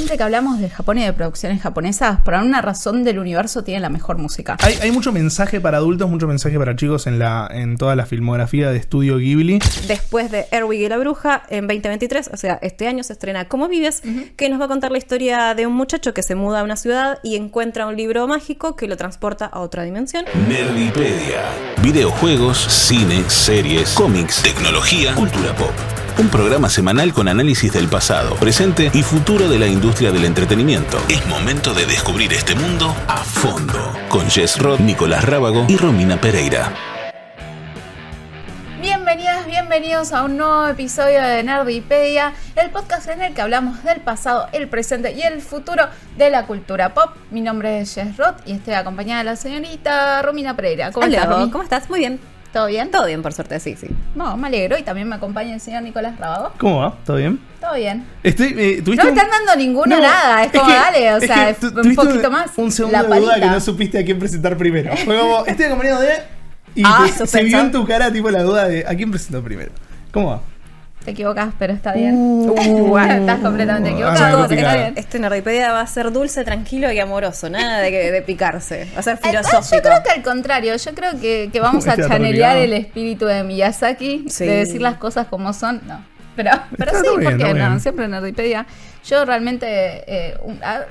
siempre que hablamos de Japón y de producciones japonesas, por alguna razón del universo tiene la mejor música. Hay, hay mucho mensaje para adultos, mucho mensaje para chicos en, la, en toda la filmografía de estudio Ghibli. Después de Erwig y la Bruja, en 2023, o sea, este año se estrena Cómo Vives, que nos va a contar la historia de un muchacho que se muda a una ciudad y encuentra un libro mágico que lo transporta a otra dimensión. Nerdipedia. Videojuegos, cine, series, cómics, tecnología, cultura pop. Un programa semanal con análisis del pasado, presente y futuro de la industria del entretenimiento. Es momento de descubrir este mundo a fondo. Con Jess Roth, Nicolás Rábago y Romina Pereira. Bienvenidas, bienvenidos a un nuevo episodio de Nerdipedia, el podcast en el que hablamos del pasado, el presente y el futuro de la cultura pop. Mi nombre es Jess Roth y estoy acompañada de la señorita Romina Pereira. ¿Cómo Hola, estás, Romy? ¿Cómo estás? Muy bien. ¿Todo bien? Todo bien, por suerte, sí, sí. No, me alegro y también me acompaña el señor Nicolás Rabago. ¿Cómo va? ¿Todo bien? Todo bien. Estoy, eh, ¿tuviste No me un- están dando ninguno No, nada, es como que- dale, o es sea, que tu- un poquito más. Un segundo la de duda que no supiste a quién presentar primero. Fue como, estoy acompañado de. Y Ah, te- se vio en tu cara tipo la duda de a quién presentó primero. ¿Cómo va? Te equivocas, pero está bien. Uh, estás completamente Ah, equivocado, bien. Este Nerdipedia va a ser dulce, tranquilo y amoroso, nada de, que- de picarse. Va a ser Ah, Yo filosófico. creo que al contrario, yo creo que, que vamos a Está chanelear el espíritu de Miyazaki, Sí. de decir las cosas como son. No, pero, pero sí, bien, porque todo no, bien. siempre en Nerdipedia. Yo realmente, eh, un- a-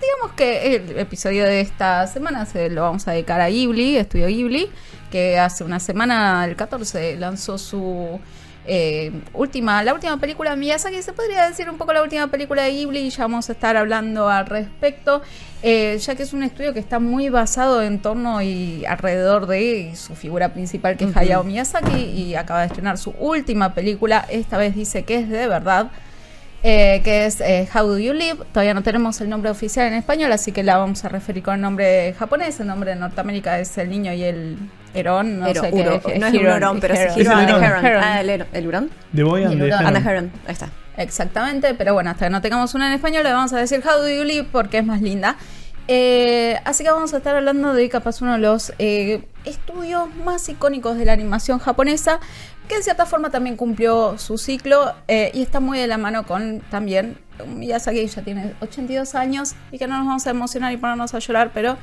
digamos que el episodio de esta semana se lo vamos a dedicar a Ghibli, Estudio Ghibli, que hace una semana, el 14, lanzó su eh, última, la última película de Miyazaki, se podría decir un poco la última película de Ghibli, y ya vamos a estar hablando al respecto, eh, ya que es un estudio que está muy basado en torno y alrededor de su figura principal, que es Hayao Miyazaki, y acaba de estrenar su última película, esta vez dice que es de verdad. eh, que es eh, How Do You Live. Todavía no tenemos el nombre oficial en español, así que la vamos a referir con el nombre japonés. El nombre de Norteamérica es El Niño y el Herón. No Hero, sé qué no es un Heron, hurón, pero Heron. es el the hurón. Ah, el, hero- el hurón. De Boy and the. Heron. The. Ahí está. Exactamente, pero bueno, hasta que no tengamos una en español le vamos a decir How Do You Live porque es más linda. Eh, así que vamos a estar hablando de capaz uno de los eh, estudios más icónicos de la animación japonesa, que en cierta forma también cumplió su ciclo eh, y está muy de la mano con también Miyazaki, que ya tiene 82 años y que no nos vamos a emocionar y ponernos a llorar, pero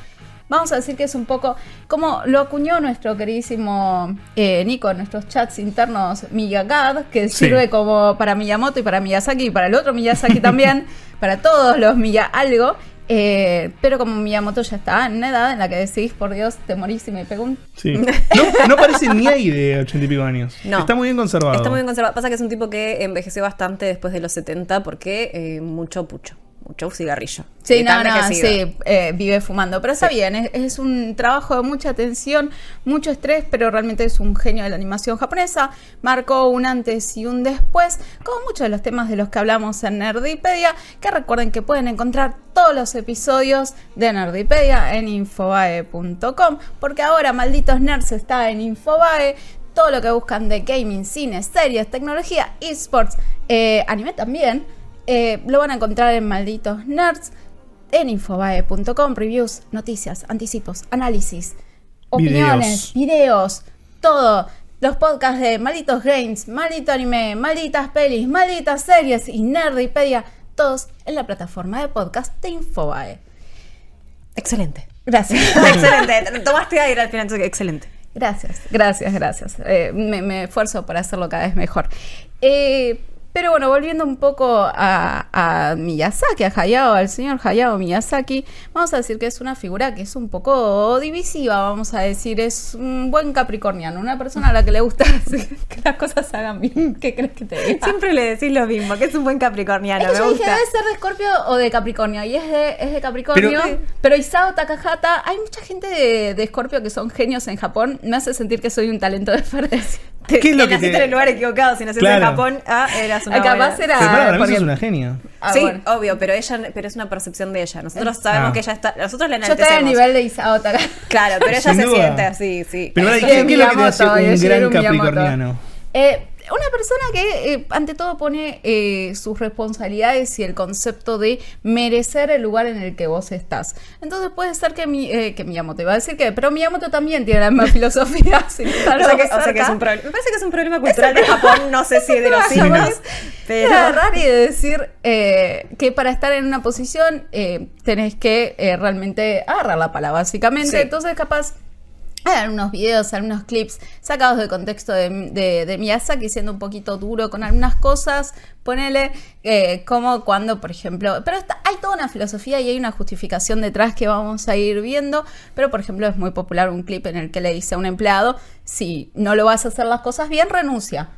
vamos a decir que es un poco como lo acuñó nuestro queridísimo eh, Nico en nuestros chats internos Miyagad, que Sí. sirve como para Miyamoto y para Miyazaki y para el otro Miyazaki también, para todos los Miya algo. eh, pero como Miyamoto ya está en una edad en la que decís, por Dios, te morís y me pegó un... Sí. No, no parece ni ahí de ochenta y pico años. No. Está muy bien conservado. Está muy bien conservado. Pasa que es un tipo que envejeció bastante después de los 70 porque eh, mucho pucho. Mucho cigarrillo. Sí, no, no, sí, eh, vive fumando. Pero está bien, es, es un trabajo de mucha tensión, mucho estrés, pero realmente es un genio de la animación japonesa. Marcó un antes y un después, como muchos de los temas de los que hablamos en Nerdipedia, que recuerden que pueden encontrar todos los episodios de Nerdipedia en infobae.com, porque ahora Malditos Nerds está en Infobae. Todo lo que buscan de gaming, cine, series, tecnología, esports, eh, anime también. Eh, lo van a encontrar en Malditos Nerds, en infobae.com, reviews, noticias, anticipos, análisis, opiniones, videos, todo. Los podcasts de Malditos Games, Maldito Anime, Malditas Pelis, Malditas Series y Nerdipedia, todos en la plataforma de podcast de Infobae. Excelente. Gracias. Excelente. Tomaste aire al final. Excelente. Gracias, gracias, gracias. Eh, me, me esfuerzo por hacerlo cada vez mejor. Eh, pero bueno, volviendo un poco a, a Miyazaki, a Hayao, al señor Hayao Miyazaki, vamos a decir que es una figura que es un poco divisiva, vamos a decir, es un buen capricorniano, una persona a la que le gusta que las cosas se hagan bien. ¿Qué crees que te diga? Siempre le decís lo mismo, que es un buen capricorniano. Es que me yo dije, debe ser de Escorpio o de Capricornio. Y es de, es de Capricornio. Pero- Pero, Isao Takahata, hay mucha gente de, de Escorpio que son genios en Japón. Me hace sentir que soy un talento desperdicio. ¿Qué es lo que naciste te- en el lugar equivocado. Si naciste Claro. en Japón, ah, eras una Capaz buena- era- Pero para, para mí porque- sos una genia. Ah, sí, bueno. obvio, pero ella, pero es una percepción de ella. Nosotros sabemos Ah. que ella está, nosotros la Yo estoy al enaltecemos. nivel de Isao. Claro, pero ella Sin se duda. siente así, sí. Pero ¿qué, es lo que te hace un gran capricorniano? Eh, una persona que eh, ante todo pone eh, sus responsabilidades y el concepto de merecer el lugar en el que vos estás. Entonces puede ser que, mi, eh, que Miyamoto iba a decir que, pero Miyamoto también tiene la misma filosofía. O sea que, o sea que es un. Me parece que es un problema cultural de Japón, no sé si de los signos. Pero. agarrar y decir eh, que para estar en una posición eh, tenés que eh, realmente agarrar la pala, básicamente. Sí. Entonces, capaz. Hay algunos videos, algunos clips sacados del contexto de, de, de Miyazaki, siendo un poquito duro con algunas cosas. Ponele eh, como cuando, por ejemplo. Pero está- hay toda una filosofía y hay una justificación detrás que vamos a ir viendo. Pero, por ejemplo, es muy popular un clip en el que le dice a un empleado: si no lo vas a hacer las cosas bien, renuncia.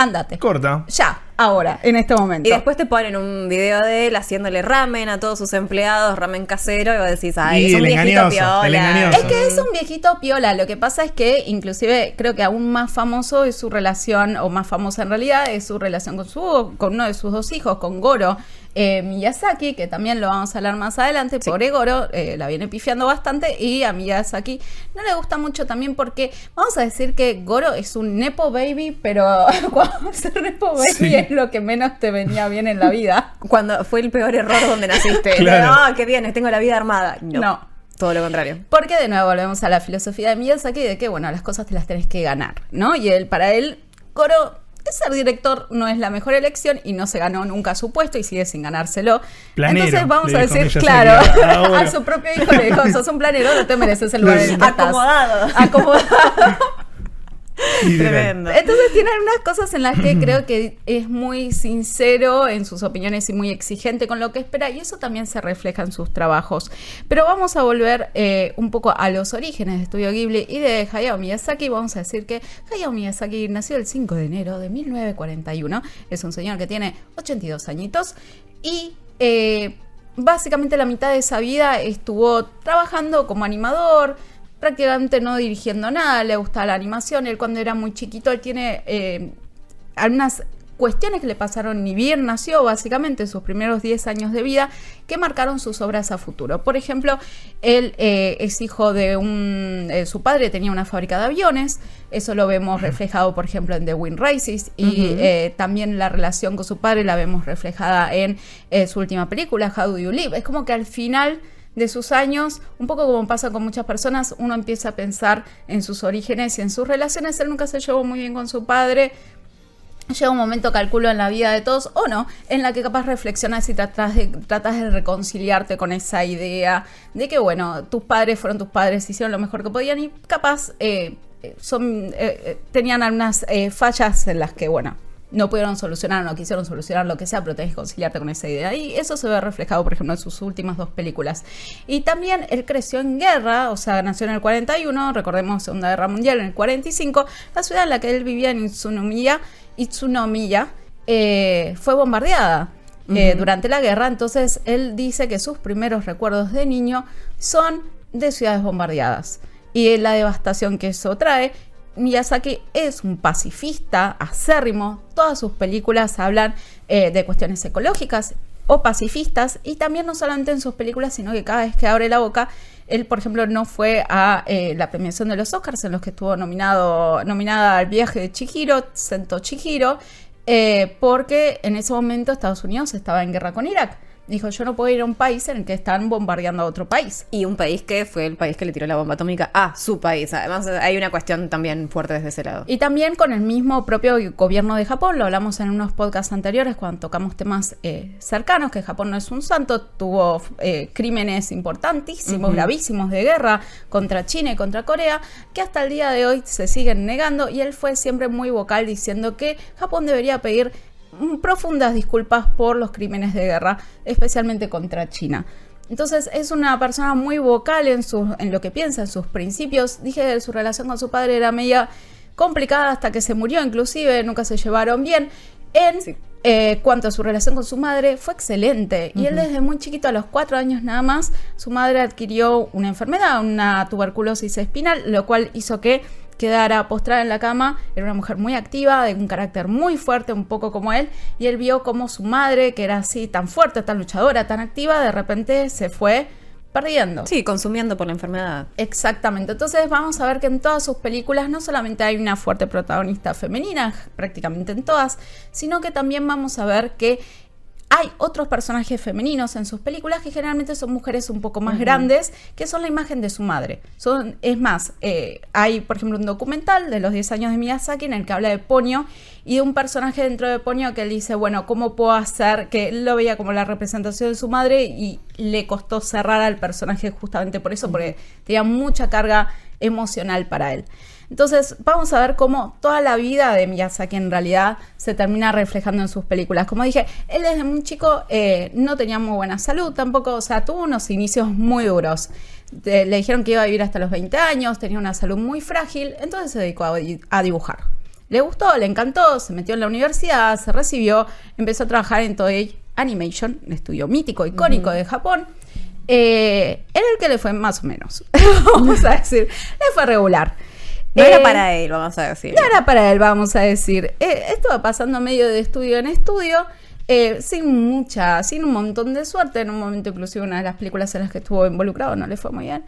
Sí. Ándate. Corta. Ya, ahora, en este momento. Y después te ponen un video de él haciéndole ramen a todos sus empleados, ramen casero, y vos decís, ay, Y es un viejito engañoso, piola. Es que es un viejito piola. Lo que pasa es que, inclusive, creo que aún más famoso es su relación, o más famosa en realidad, es su relación con su, con uno de sus dos hijos, con Goro eh, Miyazaki, que también lo vamos a hablar más adelante. Pobre Goro, eh, la viene pifiando bastante y a Miyazaki no le gusta mucho también porque vamos a decir que Goro es un nepo baby, pero cuando ser nepo baby Sí. es lo que menos te venía bien en la vida. Cuando fue el peor error donde naciste. Claro. Ah, qué bien, tengo la vida armada. No. No. Todo lo contrario. Porque de nuevo volvemos a la filosofía de Miyazaki de que, bueno, las cosas te las tenés que ganar, ¿no? Y él, para él, Goro, ser director no es la mejor elección y no se ganó nunca su puesto y sigue sin ganárselo. Planero, Entonces vamos a decir, claro, a- su propio hijo le dijo, sos un planero, no te mereces el lugar en el que estás". Acomodado. Acomodado. Tremendo. Entonces tiene algunas cosas en las que creo que es muy sincero en sus opiniones y muy exigente con lo que espera y eso también se refleja en sus trabajos. Pero vamos a volver eh, un poco a los orígenes de Estudio Ghibli y de Hayao Miyazaki. Vamos a decir que Hayao Miyazaki nació el 5 de enero de 1941. Es un señor que tiene 82 añitos y... eh, Básicamente la mitad de esa vida estuvo trabajando como animador, prácticamente no dirigiendo nada, le gustaba la animación. Él cuando era muy chiquito, él tiene eh, algunas cuestiones que le pasaron ni bien nació, básicamente, en sus primeros 10 años de vida, que marcaron sus obras a futuro. Por ejemplo, él eh, es hijo de un... eh, su padre tenía una fábrica de aviones, eso lo vemos reflejado, por ejemplo, en The Wind Races, y eh, también la relación con su padre la vemos reflejada en su última película, How Do You Live. Es como que al final de sus años, un poco como pasa con muchas personas, uno empieza a pensar en sus orígenes y en sus relaciones. Él nunca se llevó muy bien con su padre. Llega un momento, calculo, en la vida de todos, o no, en la que capaz reflexionas y tratas de, tratas de reconciliarte con esa idea de que, bueno, tus padres fueron tus padres, hicieron lo mejor que podían y capaz eh, eh, son, eh, tenían algunas fallas en las que, bueno, no pudieron solucionar, no quisieron solucionar lo que sea, pero tenés que conciliarte con esa idea. Y eso se ve reflejado, por ejemplo, en sus últimas dos películas. Y también él creció en guerra, o sea, nació en el 41, recordemos Segunda Guerra Mundial en el 45. La ciudad en la que él vivía, en Itsunomiya, Itsunomiya eh, fue bombardeada. eh, durante la guerra, entonces él dice que sus primeros recuerdos de niño son de ciudades bombardeadas y la devastación que eso trae. Miyazaki es un pacifista acérrimo. Todas sus películas hablan eh, de cuestiones ecológicas o pacifistas y también no solamente en sus películas, sino que cada vez que abre la boca, él, por ejemplo, no fue a eh, la premiación de los Oscars en los que estuvo nominado, nominada al viaje de Chihiro, Sento Chihiro, eh, porque en ese momento Estados Unidos estaba en guerra con Irak. Dijo, yo no puedo ir a un país en el que están bombardeando a otro país. Y un país que fue el país que le tiró la bomba atómica a su país. Además, hay una cuestión también fuerte desde ese lado. Y también con el mismo propio gobierno de Japón, lo hablamos en unos podcasts anteriores cuando tocamos temas eh, cercanos, que Japón no es un santo, tuvo eh, crímenes importantísimos, gravísimos de guerra contra China y contra Corea, que hasta el día de hoy se siguen negando y él fue siempre muy vocal diciendo que Japón debería pedir profundas disculpas por los crímenes de guerra, especialmente contra China. Entonces es una persona muy vocal en, sus, en lo que piensa, en sus principios. Dije que su relación con su padre era media complicada hasta que se murió, inclusive nunca se llevaron bien. En Sí. eh, cuanto a su relación con su madre, fue excelente. Y él desde muy chiquito, a los cuatro años nada más, su madre adquirió una enfermedad, una tuberculosis espinal, lo cual hizo que quedara postrada en la cama. Era una mujer muy activa, de un carácter muy fuerte, un poco como él. Y él vio como su madre, que era así tan fuerte, tan luchadora, tan activa, de repente se fue perdiendo. Sí, consumiendo por la enfermedad. Exactamente. Entonces vamos a ver que en todas sus películas no solamente hay una fuerte protagonista femenina, prácticamente en todas, sino que también vamos a ver que hay otros personajes femeninos en sus películas que generalmente son mujeres un poco más grandes, que son la imagen de su madre. Son, es más, eh, hay, por ejemplo, un documental de los 10 años de Miyazaki en el que habla de Ponyo y de un personaje dentro de Ponyo que él dice, bueno, ¿cómo puedo hacer que él lo veía como la representación de su madre y le costó cerrar al personaje justamente por eso, porque tenía mucha carga emocional para él. Entonces, vamos a ver cómo toda la vida de Miyazaki en realidad se termina reflejando en sus películas. Como dije, él desde muy chico eh, no tenía muy buena salud, tampoco, o sea, tuvo unos inicios muy duros. le dijeron que iba a vivir hasta los 20 años, tenía una salud muy frágil, entonces se dedicó a, a dibujar. Le gustó, le encantó, se metió en la universidad, se recibió, empezó a trabajar en Toei Animation, un estudio mítico, icónico de Japón. Eh, era el que le fue más o menos, vamos a decir, le fue regular. No era Eh, para él, vamos a decir. no era para él, vamos a decir. Eh, esto va pasando medio de estudio en estudio, eh, sin mucha, sin un montón de suerte. En un momento, inclusive, una de las películas en las que estuvo involucrado no le fue muy bien.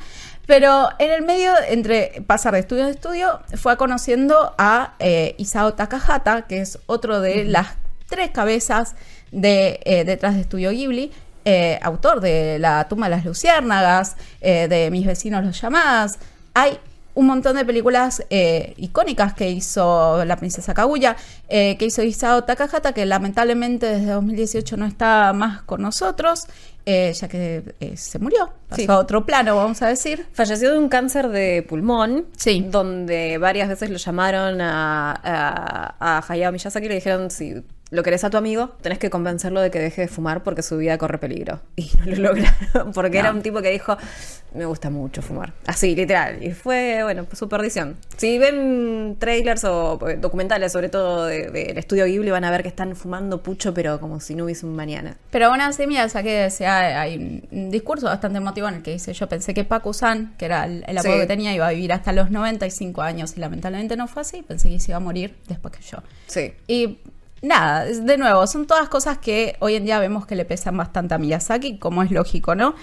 Pero en el medio, entre pasar de estudio en estudio, fue conociendo a eh, Isao Takahata, que es otro de las tres cabezas de, detrás de Estudio Ghibli. eh, autor de La tumba de las luciérnagas, eh, de Mis vecinos los llamadas. Hay un montón de películas eh, icónicas que hizo la princesa Kaguya, eh, que hizo Isao Takahata, que lamentablemente desde 2018 no está más con nosotros, eh, ya que se murió, pasó Sí. a otro plano, vamos a decir. Falleció de un cáncer de pulmón, Sí. donde varias veces lo llamaron a, a, a Hayao Miyazaki y le dijeron, si lo querés a tu amigo, tenés que convencerlo de que deje de fumar porque su vida corre peligro. Y no lo lograron, porque era un tipo que dijo, me gusta mucho fumar. Así, literal. Y fue, bueno, su perdición. Si ven trailers o eh, documentales, sobre todo de- del estudio Ghibli, van a ver que están fumando pucho, pero como si no hubiese un mañana. Pero aún así, mira, saqué, decía, hay un- discurso bastante emotivo en el que dice, yo pensé que Paku-san, que era el, el apodo Sí. que tenía, iba a vivir hasta los 95 años y lamentablemente no fue así, pensé que se iba a morir después que yo. Sí. Y nada, de nuevo, son todas cosas que hoy en día vemos que le pesan bastante a Miyazaki, como es lógico, ¿no?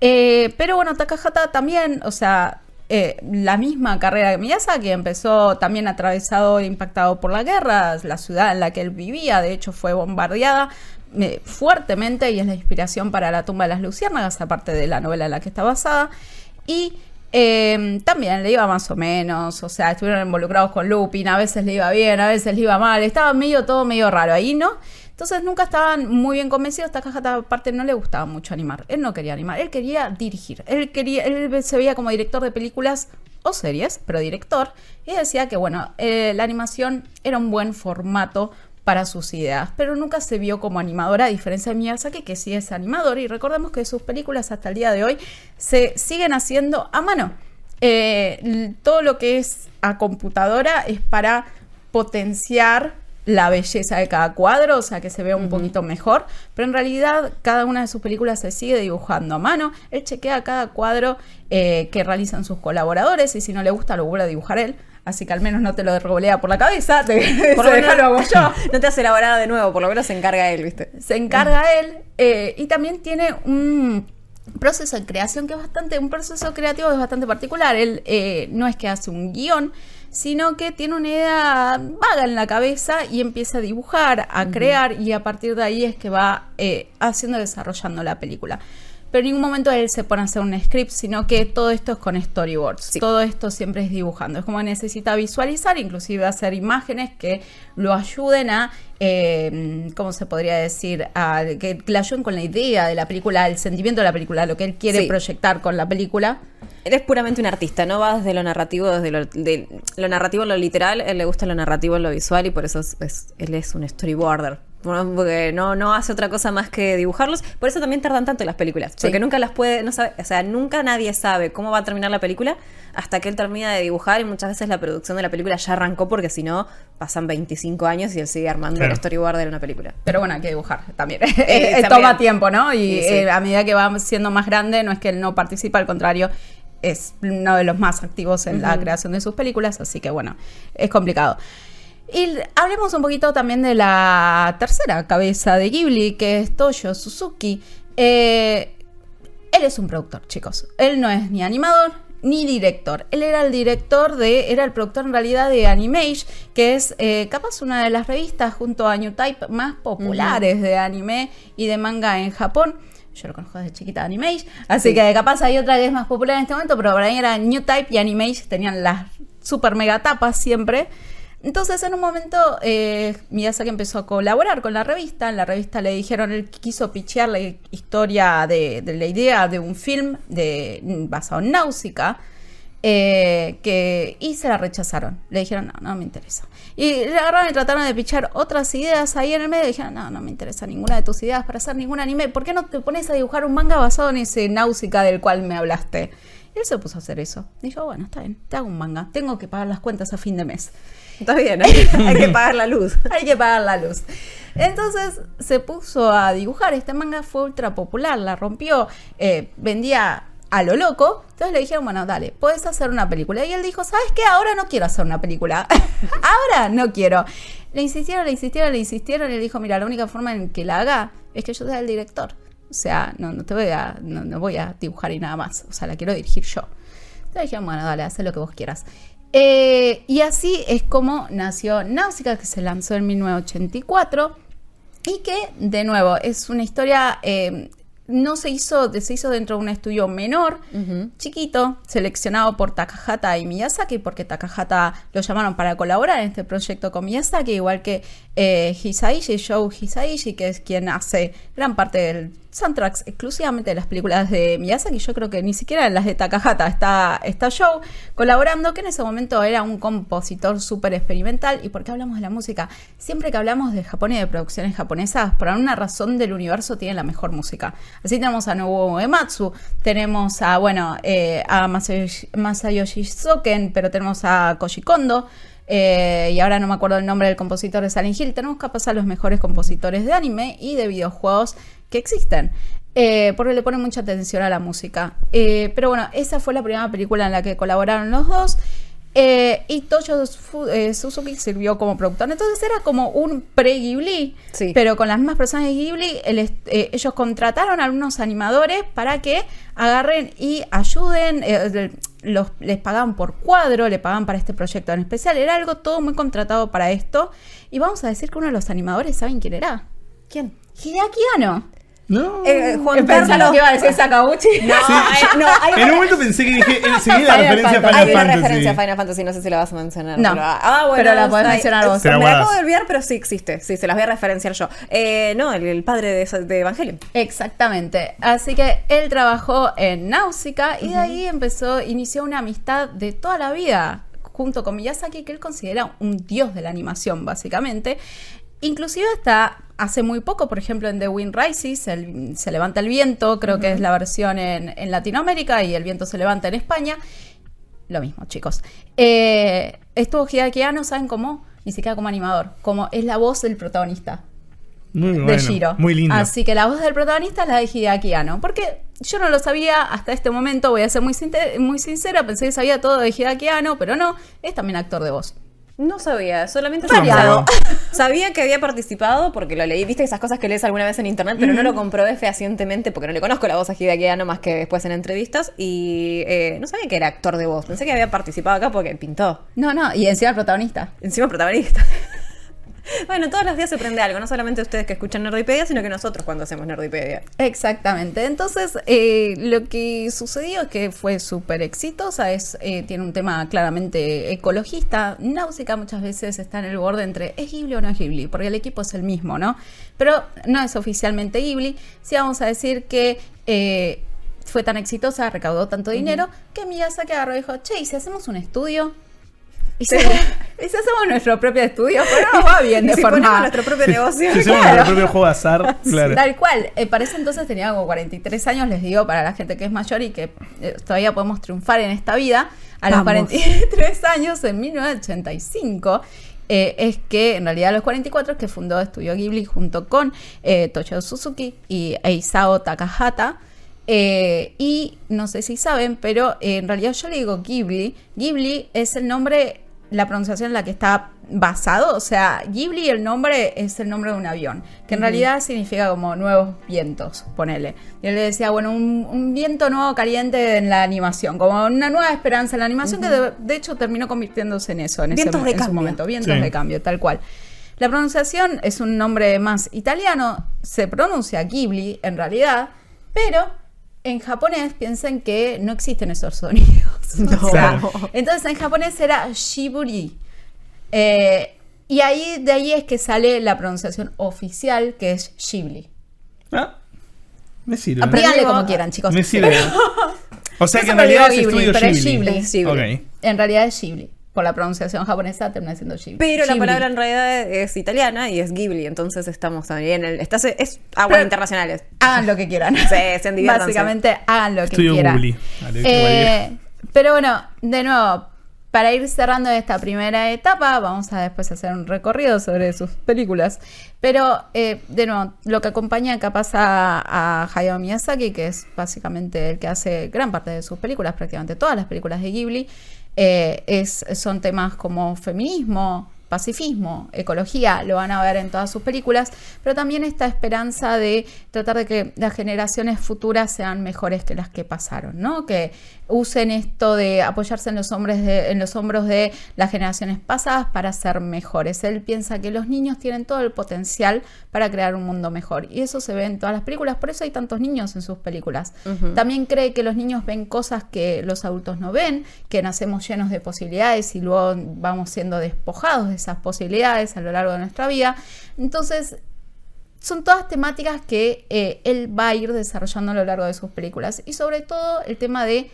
Eh, pero bueno, Takahata también, o sea, eh, la misma carrera que Miyazaki empezó también atravesado e impactado por la guerra, la ciudad en la que él vivía, de hecho, fue bombardeada eh, fuertemente y es la inspiración para la tumba de las luciérnagas, aparte de la novela en la que está basada. Y eh, también le iba más o menos, o sea, estuvieron involucrados con Lupin, a veces le iba bien, a veces le iba mal, estaba medio todo medio raro ahí, ¿no? Entonces nunca estaban muy bien convencidos, Takahata aparte no le gustaba mucho animar, él no quería animar, él quería dirigir, él quería, él se veía como director de películas o series, pero director, y decía que bueno, eh, la animación era un buen formato para sus ideas, pero nunca se vio como animadora, a diferencia de Miyazaki, que sí es animador, y recordemos que sus películas hasta el día de hoy se siguen haciendo a mano. Eh, todo lo que es a computadora es para potenciar la belleza de cada cuadro, o sea que se vea un poquito mejor, pero en realidad cada una de sus películas se sigue dibujando a mano, él chequea cada cuadro eh, que realizan sus colaboradores y si no le gusta lo vuelve a dibujar él, así que al menos no te lo revolea por la cabeza, te, Por lo se menos lo hago yo. no te hace elaborada de nuevo, por lo menos se encarga él, ¿viste? se encarga él eh, y también tiene un proceso de creación que es bastante, un proceso creativo que es bastante particular. Él eh, no es que hace un guion, sino que tiene una idea vaga en la cabeza y empieza a dibujar, a crear y a partir de ahí es que va eh, haciendo, desarrollando la película. Pero en ningún momento él se pone a hacer un script, sino que todo esto es con storyboards. Todo esto siempre es dibujando. Es como necesita visualizar, inclusive hacer imágenes que lo ayuden a, eh, ¿cómo se podría decir? A, que le ayuden con la idea de la película, el sentimiento de la película, lo que él quiere Sí. proyectar con la película. Él es puramente un artista, no va desde lo narrativo, desde lo, de, lo narrativo en lo literal, él le gusta lo narrativo en lo visual y por eso es, es- él es un storyboarder. Bueno, porque no, no hace otra cosa más que dibujarlos. Por eso también tardan tanto las películas. Sí. Porque nunca las puede, no sabe, o sea, nunca nadie sabe cómo va a terminar la película hasta que él termina de dibujar y muchas veces la producción de la película ya arrancó porque si no pasan 25 años y él sigue armando Claro. el storyboard de una película. Pero bueno, hay que dibujar también. Eh, Eh, también. Toma tiempo, ¿no? Y Sí, sí. eh, a medida que va siendo más grande, no es que él no participa, al contrario, es uno de los más activos en la creación de sus películas, así que bueno, es complicado. Y hablemos un poquito también de la tercera cabeza de Ghibli, que es Toyo Suzuki. Eh, Él es un productor, chicos. Él no es ni animador ni director. Él era el director de, era el productor en realidad de Animage, que es eh, capaz una de las revistas junto a New Type más populares de anime y de manga en Japón. Yo lo conozco desde chiquita de Animage, así que capaz hay otra que es más popular en este momento, pero para mí era New Type y Animage tenían las super mega tapas siempre. Entonces, en un momento, eh, Miyazaki empezó a colaborar con la revista. En la revista le dijeron, él quiso pichear la historia de, de la idea de un film de, basado en Náusica. eh, que, y se la rechazaron. Le dijeron, no, no me interesa. Y le agarraron y trataron de pichar otras ideas ahí en el medio. Y dijeron, no, no me interesa ninguna de tus ideas para hacer ningún anime. ¿Por qué no te pones a dibujar un manga basado en ese Náusica del cual me hablaste? Y él se puso a hacer eso. Dijo, bueno, está bien, te hago un manga. Tengo que pagar las cuentas a fin de mes. Está bien, hay, hay que pagar la luz. Hay que pagar la luz. Entonces se puso a dibujar. Este manga fue ultra popular, la rompió, eh, vendía a lo loco. Entonces le dijeron, bueno, dale, puedes hacer una película. Y él dijo, ¿sabes qué? Ahora no quiero hacer una película. Ahora no quiero. Le insistieron, le insistieron, le insistieron. Y él dijo, mira, la única forma en que la haga es que yo sea el director. O sea, no, no te voy a, no, no voy a dibujar y nada más. O sea, la quiero dirigir yo. Entonces dijeron, bueno, dale, haz lo que vos quieras. Eh, y así es como nació Náusica, que se lanzó en 1984 y que, de nuevo, es una historia, eh, no se hizo, se hizo dentro de un estudio menor, chiquito, seleccionado por Takahata y Miyazaki, porque Takahata lo llamaron para colaborar en este proyecto con Miyazaki, igual que eh, Hisaishi, Joe Hisaishi, que es quien hace gran parte del soundtracks exclusivamente de las películas de Miyazaki. Yo creo que ni siquiera en las de Takahata está, está Joe colaborando, que en ese momento era un compositor súper experimental. ¿Y por qué hablamos de la música? Siempre que hablamos de Japón y de producciones japonesas, por alguna razón del universo tienen la mejor música. Así tenemos a Nobuo Uematsu, tenemos a, bueno, eh, a Masayoshi, Soken, pero tenemos a Koji Kondo. Eh, y ahora no me acuerdo el nombre del compositor de Silent Hill. Tenemos que pasar los mejores compositores de anime y de videojuegos que existen. Eh, porque le ponen mucha atención a la música. Eh, pero bueno, esa fue la primera película en la que colaboraron los dos. Eh, y Toyo Suzuki sirvió como productor. Entonces era como un pre-Ghibli, Sí. pero con las mismas personas de Ghibli. el ellos contrataron a algunos animadores para que agarren y ayuden. los, les pagaban por cuadro, le pagaban para este proyecto en especial. Era algo todo muy contratado para esto. Y vamos a decir que uno de los animadores, ¿saben quién era? ¿Quién? Hideaki Anno. No. Eh, Juan Pensando Carlos. que iba a decir Sakaguchi. No, eh, no, hay En un momento pensé que dije, eh, seguí la referencia a Fantasy. Final Hay una Fantasy. referencia a Final Fantasy, no sé si la vas a mencionar. No, pero, ah, bueno, pero la podés mencionar vos. Me la guardás. acabo de olvidar, pero sí existe. Sí, se las voy a referenciar yo. Eh, no, el, el padre de, de Evangelion. Exactamente. Así que él trabajó en Náusica y de ahí empezó, inició una amistad de toda la vida junto con Miyazaki, que él considera un dios de la animación, básicamente. Inclusive hasta hace muy poco, por ejemplo, en The Wind Rises, el- se levanta el viento, creo que es la versión en, en Latinoamérica, y el viento se levanta en España. Lo mismo, chicos. Eh, estuvo Hideaki Anno, ¿saben cómo? Ni siquiera como animador, como es la voz del protagonista Muy de bueno, Shiro. Muy lindo. Así que la voz del protagonista es la de Hideaki Anno. Porque yo no lo sabía hasta este momento, voy a ser muy, muy sincera, pensé que sabía todo de Hideaki Anno, pero no, es también actor de voz. No sabía, solamente sabía, sabía que había participado porque lo leí, viste esas cosas que lees alguna vez en internet, pero no lo comprobé fehacientemente porque no le conozco la voz a Hideaki Anno más que después en entrevistas y eh, no sabía que era actor de voz, pensé que había participado acá porque pintó, No, no, y encima el protagonista. encima protagonista. bueno, todos los días se aprende algo, no solamente ustedes que escuchan Nerdipedia, sino que nosotros cuando hacemos Nerdipedia. Exactamente. Entonces, eh, lo que sucedió es que fue súper exitosa. Es, eh, tiene un tema claramente ecologista. Náusica muchas veces está en el borde entre ¿es Ghibli o no es Ghibli? Porque el equipo es el mismo, ¿no? Pero no es oficialmente Ghibli. Sí vamos a decir que eh, fue tan exitosa, recaudó tanto dinero, que Miyazaki agarró y dijo, che, ¿y si hacemos un estudio? ¿Y si, Sí. y si hacemos nuestro propio estudio? Pero no va bien de si forma... ponemos nuestro propio negocio. Si hacemos Claro. nuestro propio juego de azar, claro. Tal cual. Eh, para ese entonces tenía como 43 años, les digo, para la gente que es mayor y que eh, todavía podemos triunfar en esta vida. A los Vamos. 43 años, en 1985, eh, es que en realidad a los 44 es que fundó Estudio Ghibli junto con eh, Toshio Suzuki y Eisao Takahata. Eh, y no sé si saben, pero eh, en realidad yo le digo Ghibli. Ghibli es el nombre la pronunciación en la que está basado. O sea, Ghibli, el nombre es el nombre de un avión, que en realidad significa como nuevos vientos, ponele. Y él le decía, bueno, un, un viento nuevo caliente en la animación, como una nueva esperanza en la animación, que de, de hecho terminó convirtiéndose en eso, en, ese, Vientos de en su momento, vientos Sí. de cambio, tal cual. La pronunciación es un nombre más italiano, se pronuncia Ghibli en realidad, pero en japonés piensen que no existen esos sonidos. O sea, Claro. entonces en japonés era Shiburi. Eh, y ahí de ahí es que sale la pronunciación oficial que es Ghibli. Ah, me sirve. Díganle como quieran, chicos. Me sirve. O sea que en realidad es digo Ghibli, estudio pero es Ghibli. Ghibli. Es Ghibli. Ok. En realidad es Ghibli. Por la pronunciación japonesa termina siendo Ghibli. Pero la Ghibli. palabra en realidad es italiana y es Ghibli, entonces estamos también en el. Estás, es aguas Pero- internacionales. Hagan lo que quieran. Sí, sean. Básicamente, hagan lo que quieran. Ghibli. Eh, pero bueno, de nuevo, para ir cerrando esta primera etapa, vamos a después hacer un recorrido sobre sus películas. Pero, eh, de nuevo, lo que acompaña capaz a, a Hayao Miyazaki, que es básicamente el que hace gran parte de sus películas, prácticamente todas las películas de Ghibli, eh, es, son temas como feminismo, pacifismo, ecología, lo van a ver en todas sus películas, pero también esta esperanza de tratar de que las generaciones futuras sean mejores que las que pasaron, ¿no? Que usen esto de apoyarse en los hombres de, en los hombros de las generaciones pasadas para ser mejores. Él piensa que los niños tienen todo el potencial para crear un mundo mejor. Y eso se ve en todas las películas, por eso hay tantos niños en sus películas. También cree que los niños ven cosas que los adultos no ven, que nacemos llenos de posibilidades y luego vamos siendo despojados de esas posibilidades a lo largo de nuestra vida. Entonces, son todas temáticas que eh, él va a ir desarrollando a lo largo de sus películas. Y sobre todo el tema de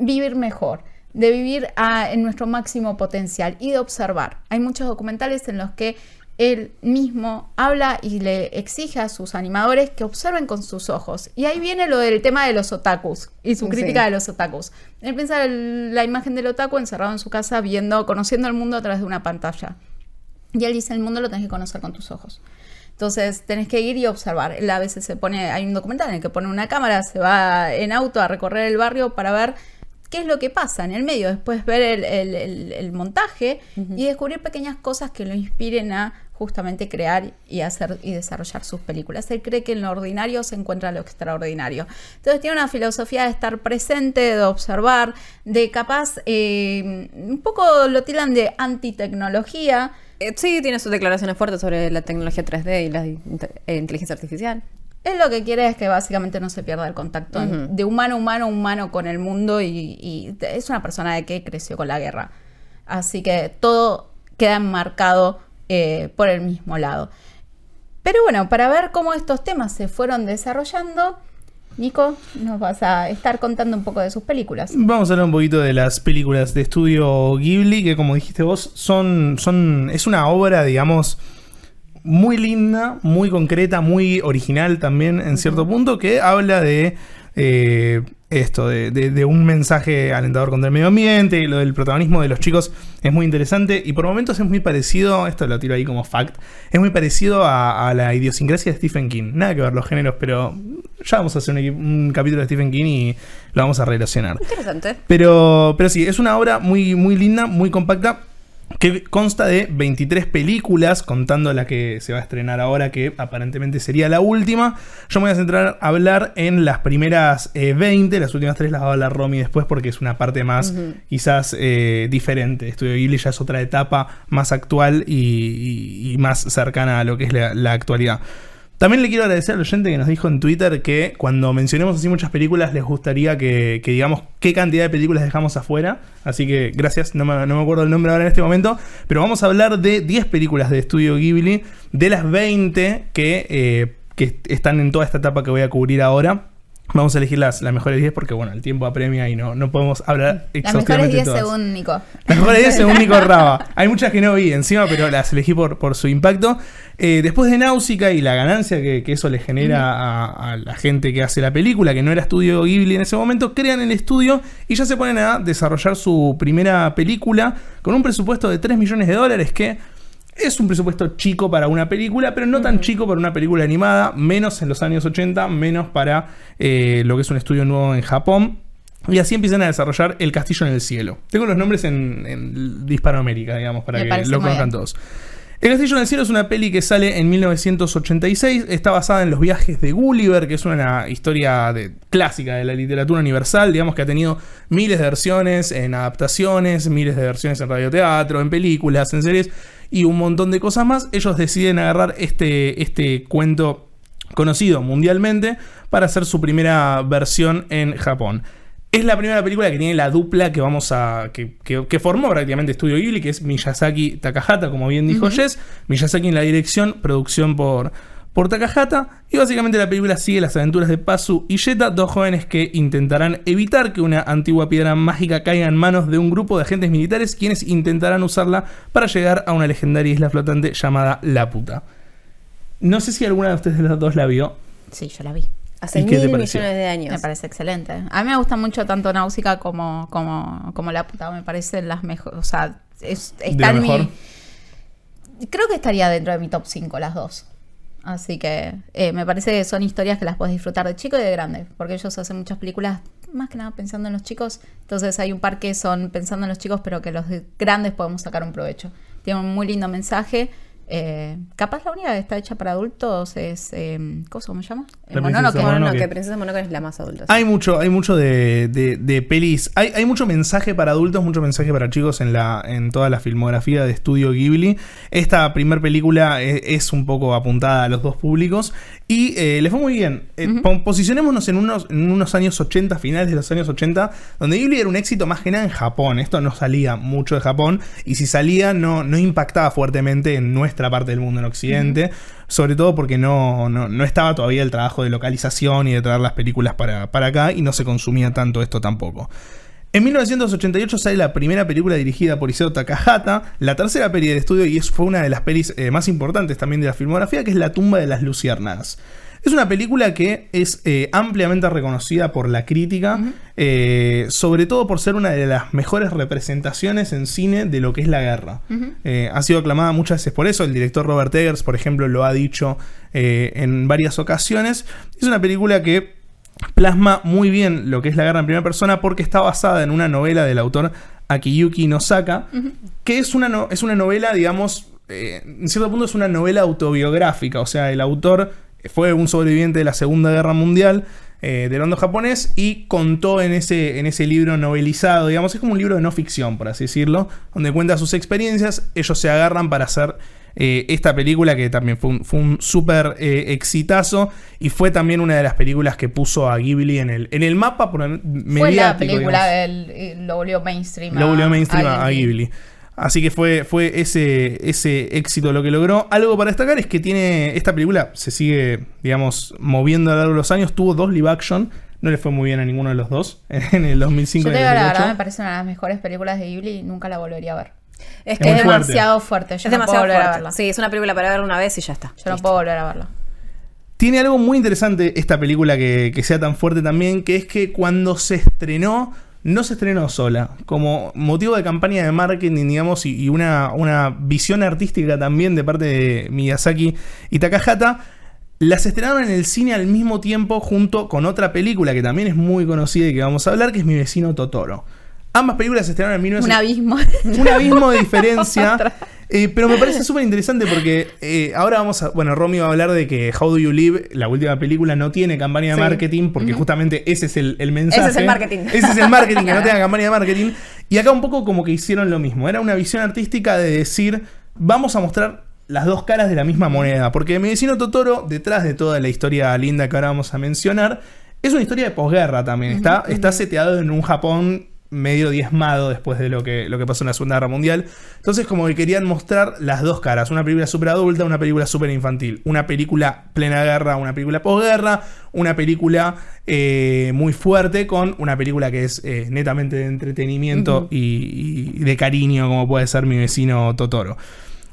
vivir mejor, de vivir a- en nuestro máximo potencial y de observar. Hay muchos documentales en los que él mismo habla y le exige a sus animadores que observen con sus ojos. Y ahí viene lo del tema de los otakus y su Sí. crítica de los otakus. Él piensa el- la imagen del otaku encerrado en su casa viendo, conociendo el mundo a través de una pantalla. Y él dice, el mundo lo tenés que conocer con tus ojos. Entonces tenés que ir y observar. Él a veces se pone, hay un documental en el que pone una cámara, se va en auto a recorrer el barrio para ver qué es lo que pasa en el medio, después ver el, el- el- el montaje y descubrir pequeñas cosas que lo inspiren a justamente crear y hacer y desarrollar sus películas. Él cree que en lo ordinario se encuentra lo extraordinario. Entonces tiene una filosofía de estar presente, de observar, de capaz, eh, un poco lo tiran de antitecnología, Eh, sí, tiene sus declaraciones fuertes sobre la tecnología 3D y la inte- eh, inteligencia artificial. Él lo que quiere es que básicamente no se pierda el contacto de humano a humano a humano con el mundo y, y es una persona de que creció con la guerra. Así que todo queda enmarcado eh, por el mismo lado. Pero bueno, para ver cómo estos temas se fueron desarrollando, Nico, nos vas a estar contando un poco de sus películas. Vamos a hablar un poquito de las películas de estudio Ghibli, que como dijiste vos, son, son, es una obra, digamos, muy linda, muy concreta, muy original también en cierto punto, que habla de eh, esto, de, de- de un mensaje alentador contra el medio ambiente, lo del protagonismo de los chicos es muy interesante y por momentos es muy parecido, esto lo tiro ahí como fact, es muy parecido a, a la idiosincrasia de Stephen King. Nada que ver los géneros, pero ya vamos a hacer un, un capítulo de Stephen King y lo vamos a relacionar. Interesante. Pero, pero sí, es una obra muy, muy linda, muy compacta, que consta de 23 películas, contando la que se va a estrenar ahora, que aparentemente sería la última. Yo me voy a centrar a hablar en las primeras eh, 20, las últimas 3 las va a hablar Romy después porque es una parte más quizás eh, diferente. Estudio Ghibli ya es otra etapa más actual y, y- y más cercana a lo que es la- la actualidad. También le quiero agradecer al oyente que nos dijo en Twitter que cuando mencionemos así muchas películas les gustaría que, que digamos qué cantidad de películas dejamos afuera. Así que gracias, no me, no me acuerdo el nombre ahora en este momento. Pero vamos a hablar de 10 películas de estudio Ghibli, de las 20 que, eh, que están en toda esta etapa que voy a cubrir ahora. Vamos a elegir las, las mejores 10 porque bueno, el tiempo apremia y no, no podemos hablar Las mejores exhaustivamente 10 todas. según Nico. Las mejores 10 según Nico Raba. Hay muchas que no vi encima, pero las elegí por, por su impacto. Eh, después de Náusica y la ganancia que, que eso le genera a, a la gente que hace la película, que no era estudio Ghibli en ese momento, crean el estudio y ya se ponen a desarrollar su primera película con un presupuesto de 3 millones de dólares que es un presupuesto chico para una película, pero no tan chico para una película animada, menos en los años 80, menos para eh, lo que es un estudio nuevo en Japón. Y así empiezan a desarrollar El Castillo en el Cielo. Tengo los nombres en, en Hispanoamérica, digamos, para Me que lo conozcan todos. El Castillo en el Cielo es una peli que sale en 1986. Está basada en los viajes de Gulliver, que es una historia de- clásica de la literatura universal. Digamos que ha tenido miles de versiones en adaptaciones, miles de versiones en radioteatro, en películas, en series y un montón de cosas más. Ellos deciden agarrar este, este cuento conocido mundialmente para hacer su primera versión en Japón. Es la primera película que tiene la dupla que vamos a. que, que- que formó prácticamente Estudio Ghibli, que es Miyazaki Takahata, como bien dijo Jess. Miyazaki en la dirección, producción por, por Takahata. Y básicamente la película sigue las aventuras de Pazu y Yeta, dos jóvenes que intentarán evitar que una antigua piedra mágica caiga en manos de un grupo de agentes militares, quienes intentarán usarla para llegar a una legendaria isla flotante llamada La Puta. No sé si alguna de ustedes de las dos la vio. Sí, yo la vi. Hace ¿Y qué te mil pareció? millones de años. Me parece excelente. A mí me gusta mucho tanto Náusica como, como, como La Puta. Me parecen las mejores. O sea, es, ¿De está lo en mi- mejor? Creo que estaría dentro de mi top 5 las dos. Así que eh, me parece que son historias que las puedes disfrutar de chico y de grande. Porque ellos hacen muchas películas más que nada pensando en los chicos. Entonces hay un par que son pensando en los chicos, pero que los de- grandes podemos sacar un provecho. Tiene un muy lindo mensaje. Eh, capaz la única que está hecha para adultos es. Eh, ¿Cómo se llama? La Mononoke. princesa Mononoke, Mononoke. Princesa Mononoke es la más adulta. Hay mucho, hay mucho de, de- de pelis. Hay, hay mucho mensaje para adultos, mucho mensaje para chicos en la, en toda la filmografía de Estudio Ghibli. Esta primera película es, es un poco apuntada a los dos públicos. Y eh, les fue muy bien. Eh, po- Posicionémonos en unos, en unos años 80, finales de los años 80, donde Ghibli era un éxito más que nada en Japón. Esto no salía mucho de Japón. Y si salía, no, no impactaba fuertemente en nuestra parte del mundo, en Occidente. Sobre todo porque no, no, no estaba todavía el trabajo de localización y de traer las películas para, para acá y no se consumía tanto esto tampoco. En 1988 sale la primera película dirigida por Isao Takahata, la tercera peli del estudio y es, fue una de las pelis eh, más importantes también de la filmografía, que es La tumba de las luciérnagas. Es una película que es eh, ampliamente reconocida por la crítica, eh, sobre todo por ser una de las mejores representaciones en cine de lo que es la guerra. Eh, ha sido aclamada muchas veces por eso, el director Robert Eggers, por ejemplo, lo ha dicho en varias ocasiones. Es una película que plasma muy bien lo que es la guerra en primera persona porque está basada en una novela del autor Akiyuki Nosaka, que es una, no- es una novela, digamos, eh, en cierto punto es una novela autobiográfica, o sea, el autor fue un sobreviviente de la Segunda Guerra Mundial eh, del bando japonés y contó en ese, en ese libro novelizado, digamos, es como un libro de no ficción, por así decirlo, donde cuenta sus experiencias, ellos se agarran para hacer eh, esta película que también fue un, fue un súper eh, exitazo y fue también una de las películas que puso a Ghibli en el, en el mapa por-. Fue la película del. eh, Lo volvió mainstream. Lo volvió mainstream a, a Ghibli. Así que fue, fue ese, ese éxito lo que logró. Algo para destacar es que tiene. Esta película se sigue, digamos, moviendo a lo largo de los años. Tuvo dos live action. No le fue muy bien a ninguno de los dos. En el 2005 Yo y te el digo la 2008. verdad, me parece una de las mejores películas de Ghibli y nunca la volvería a ver. Es que es demasiado fuerte. Yo es no demasiado puedo volver a fuerte. verla. Sí, es una película para verla una vez y ya está. Yo no puedo volver a verla. Tiene algo muy interesante esta película que, que sea tan fuerte también, que es que cuando se estrenó, no se estrenó sola. Como motivo de campaña de marketing, digamos, y, y una, una visión artística también de parte de Miyazaki y Takahata, las estrenaron en el cine al mismo tiempo junto con otra película que también es muy conocida y que vamos a hablar, que es Mi vecino Totoro. Ambas películas se estrenaron en 1900 Un abismo. un abismo de diferencia. Eh, pero me parece súper interesante porque eh, ahora vamos a. Bueno, Romy va a hablar de que How Do You Live, la última película, no tiene campaña de Sí. marketing porque justamente ese es el, el mensaje. Ese es el marketing. Ese es el marketing, que no tenga campaña de marketing. Y acá un poco como que hicieron lo mismo. Era una visión artística de decir, vamos a mostrar las dos caras de la misma moneda. Porque mi vecino Totoro, detrás de toda la historia linda que ahora vamos a mencionar, es una historia de posguerra también. Está, está seteado en un Japón medio diezmado después de lo que, lo que pasó en la Segunda Guerra Mundial. Entonces como que querían mostrar las dos caras. Una película súper adulta, una película súper infantil. Una película plena guerra, una película posguerra. Una película eh, muy fuerte con una película que es eh, netamente de entretenimiento y, y de cariño como puede ser mi vecino Totoro.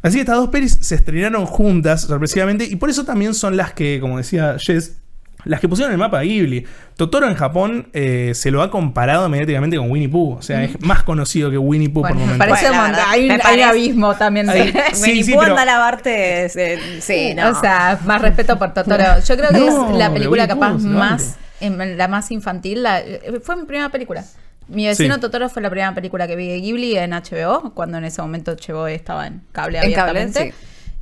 Así que estas dos pelis se estrenaron juntas, sorpresivamente, y por eso también son las que, como decía Jess, las que pusieron el mapa de Ghibli. Totoro en Japón eh, se lo ha comparado mediáticamente con Winnie Pooh. O sea, es más conocido que Winnie Pooh Bueno, por me momentos. parece Bueno, verdad, Hay, un- me hay parece- abismo también. Sí, Winnie sí, Pooh pero- anda a lavarte. eh, sí, no. O sea, más respeto por Totoro. Yo creo que No, es la película Pooh, capaz más en la más infantil, la- fue mi primera película. Mi vecino Sí. Totoro fue la primera película que vi de Ghibli en HBO, cuando en ese momento HBO estaba en cable En cable, abiertamente.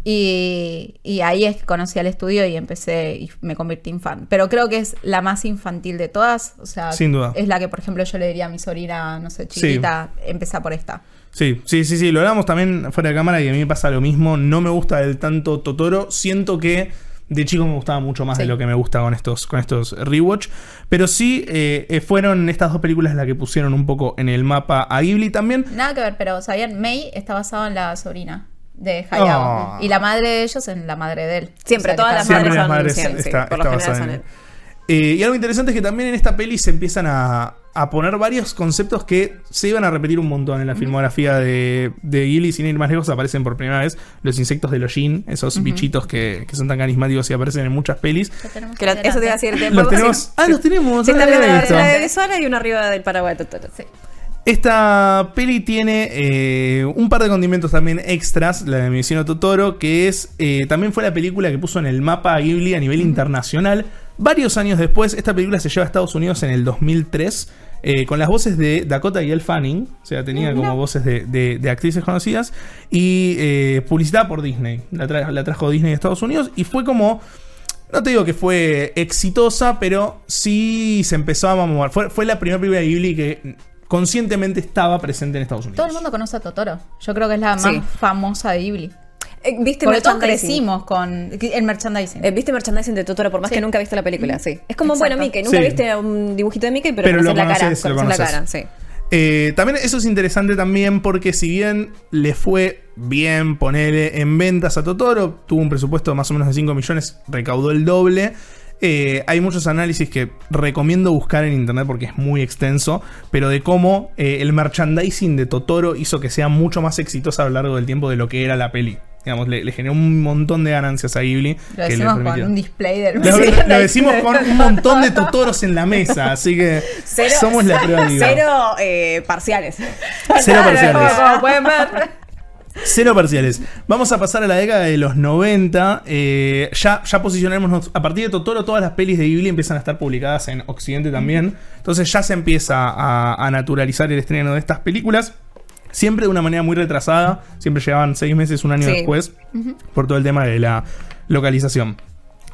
Y, y ahí es que conocí al estudio y empecé y me convertí en fan. Pero creo que es la más infantil de todas. O sea, Sin duda. es la que, por ejemplo, yo le diría a mi sobrina, no sé, chiquita, empezá por esta. Sí, sí, sí, sí, lo hablamos también fuera de cámara y a mí me pasa lo mismo. No me gusta del tanto Totoro. Siento que de chico me gustaba mucho más Sí. de lo que me gusta con estos, con estos rewatch. Pero sí, eh, eh, fueron estas dos películas las que pusieron un poco en el mapa a Ghibli también. Nada que ver, pero ¿sabían? May está basado en la sobrina de Hayao. Ah. Y la madre de ellos en la madre de él. Siempre, O sea, que todas las Siempre madres las son madres siempre, sí, está- por lo está general basada son en- él. Eh, y algo interesante es que también en esta peli se empiezan a, a poner varios conceptos que se iban a repetir un montón en la filmografía de, de Ghibli. Sin ir más lejos, aparecen por primera vez los insectos de Lojin, esos bichitos que, que son tan carismáticos y aparecen en muchas pelis. Ya tenemos Que eso te iba a decir. Los tenemos. Ah, los tenemos. Sí, no está había la versión audiovisual y uno arriba del paraguay de. Sí. Esta peli tiene eh, un par de condimentos también extras, la de mi vecino Totoro, que es eh, también fue la película que puso en el mapa a Ghibli a nivel internacional. Varios años después, esta película se lleva a Estados Unidos en el 2003. eh, con las voces de Dakota y El Fanning, o sea, tenía como voces de, de- de actrices conocidas, y publicitada por Disney. La, tra- la trajo Disney a Estados Unidos y fue como no te digo que fue exitosa, pero sí se empezó a mover. Fue, fue la primera película de Ghibli que conscientemente estaba presente en Estados Unidos. Todo el mundo conoce a Totoro. Yo creo que es la Sí. más famosa de Ghibli. Eh, ¿Viste Porque todos crecimos con el merchandising. Eh, ¿Viste merchandising de Totoro por más Sí. que nunca viste la película? Sí. Es como, Exacto. bueno, Mickey. Nunca Sí. viste un dibujito de Mickey, pero, Pero lo conoces la cara. conoces, lo conoces la cara, sí. Eh, también eso es interesante también porque si bien le fue bien ponerle en ventas a Totoro, tuvo un presupuesto de más o menos de 5 millones, recaudó el doble. Eh, hay muchos análisis que recomiendo buscar en internet porque es muy extenso, pero de cómo eh, el merchandising de Totoro hizo que sea mucho más exitosa a lo largo del tiempo de lo que era la peli. Digamos, le, le generó un montón de ganancias a Ghibli. Lo que le decimos con un display del Lo, lo decimos con un montón de Totoros en la mesa, así que Cero- somos la prueba. Cero eh, parciales. Cero parciales. Como pueden ver. Cero parciales. Vamos a pasar a la década de los 90. eh, ya, ya posicionaremos. A partir de Totoro, todas las pelis de Ghibli empiezan a estar publicadas en Occidente también. Entonces ya se empieza a, a naturalizar el estreno de estas películas. Siempre de una manera muy retrasada. Siempre llegaban seis meses, un año Sí. después. Por todo el tema de la localización.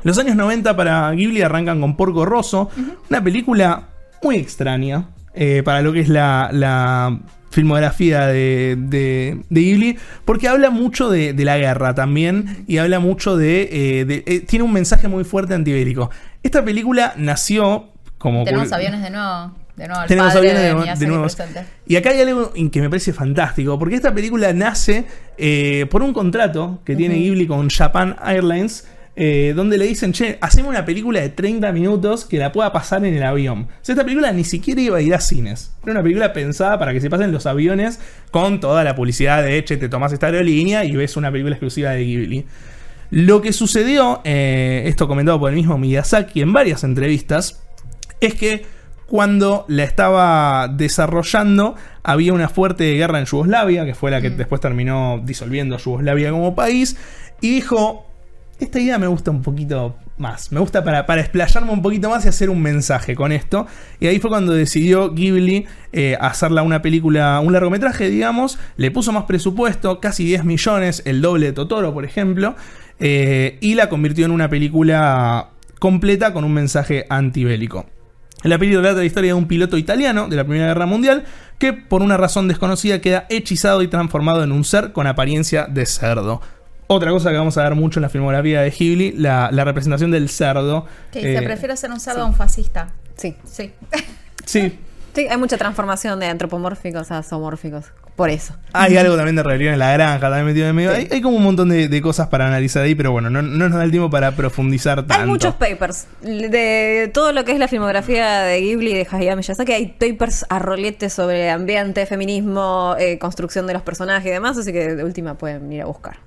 Los años 90 para Ghibli arrancan con Porco Rosso. Una película muy extraña. Eh, para lo que es la, la filmografía de, de, de Ghibli, porque habla mucho de, de la guerra también y habla mucho de... eh, de- eh, tiene un mensaje muy fuerte antibélico. Esta película nació como... Tenemos aviones de nuevo. De nuevo, el Tenemos padre aviones de, de nuevo. Y acá hay algo que me parece fantástico, porque esta película nace eh, por un contrato que tiene Ghibli con Japan Airlines, eh, donde le dicen, che, hacemos una película de 30 minutos que la pueda pasar en el avión. O sea, esta película ni siquiera iba a ir a cines. Era una película pensada para que se pasen los aviones con toda la publicidad de, che, te tomás esta aerolínea y ves una película exclusiva de Ghibli. Lo que sucedió, eh, esto comentado por el mismo Miyazaki en varias entrevistas, es que cuando la estaba desarrollando había una fuerte guerra en Yugoslavia, que fue la que después terminó disolviendo a Yugoslavia como país, y dijo, esta idea me gusta un poquito más, me gusta para, para explayarme un poquito más y hacer un mensaje con esto, y ahí fue cuando decidió Ghibli eh, hacerla una película, un largometraje, digamos, le puso más presupuesto, casi 10 millones, el doble de Totoro, por ejemplo, eh, y la convirtió en una película completa con un mensaje antibélico. La película trata la historia de un piloto italiano de la Primera Guerra Mundial que por una razón desconocida queda hechizado y transformado en un ser con apariencia de cerdo. Otra cosa que vamos a ver mucho en la filmografía de Ghibli, la, la representación del cerdo. Que dice, Eh, prefiero ser un cerdo a un fascista. Sí. Sí. Sí, Sí, hay mucha transformación de antropomórficos a zoomórficos. Por eso. hay algo también de rebelión en la granja también metido en medio. Hay, hay como un montón de, de cosas para analizar ahí, pero bueno, no, no nos da el tiempo para profundizar tanto. Hay muchos papers. De todo lo que es la filmografía de Ghibli y de Hayao Miyazaki, hay papers a rolete sobre ambiente, feminismo, eh, construcción de los personajes y demás, así que de última pueden ir a buscar.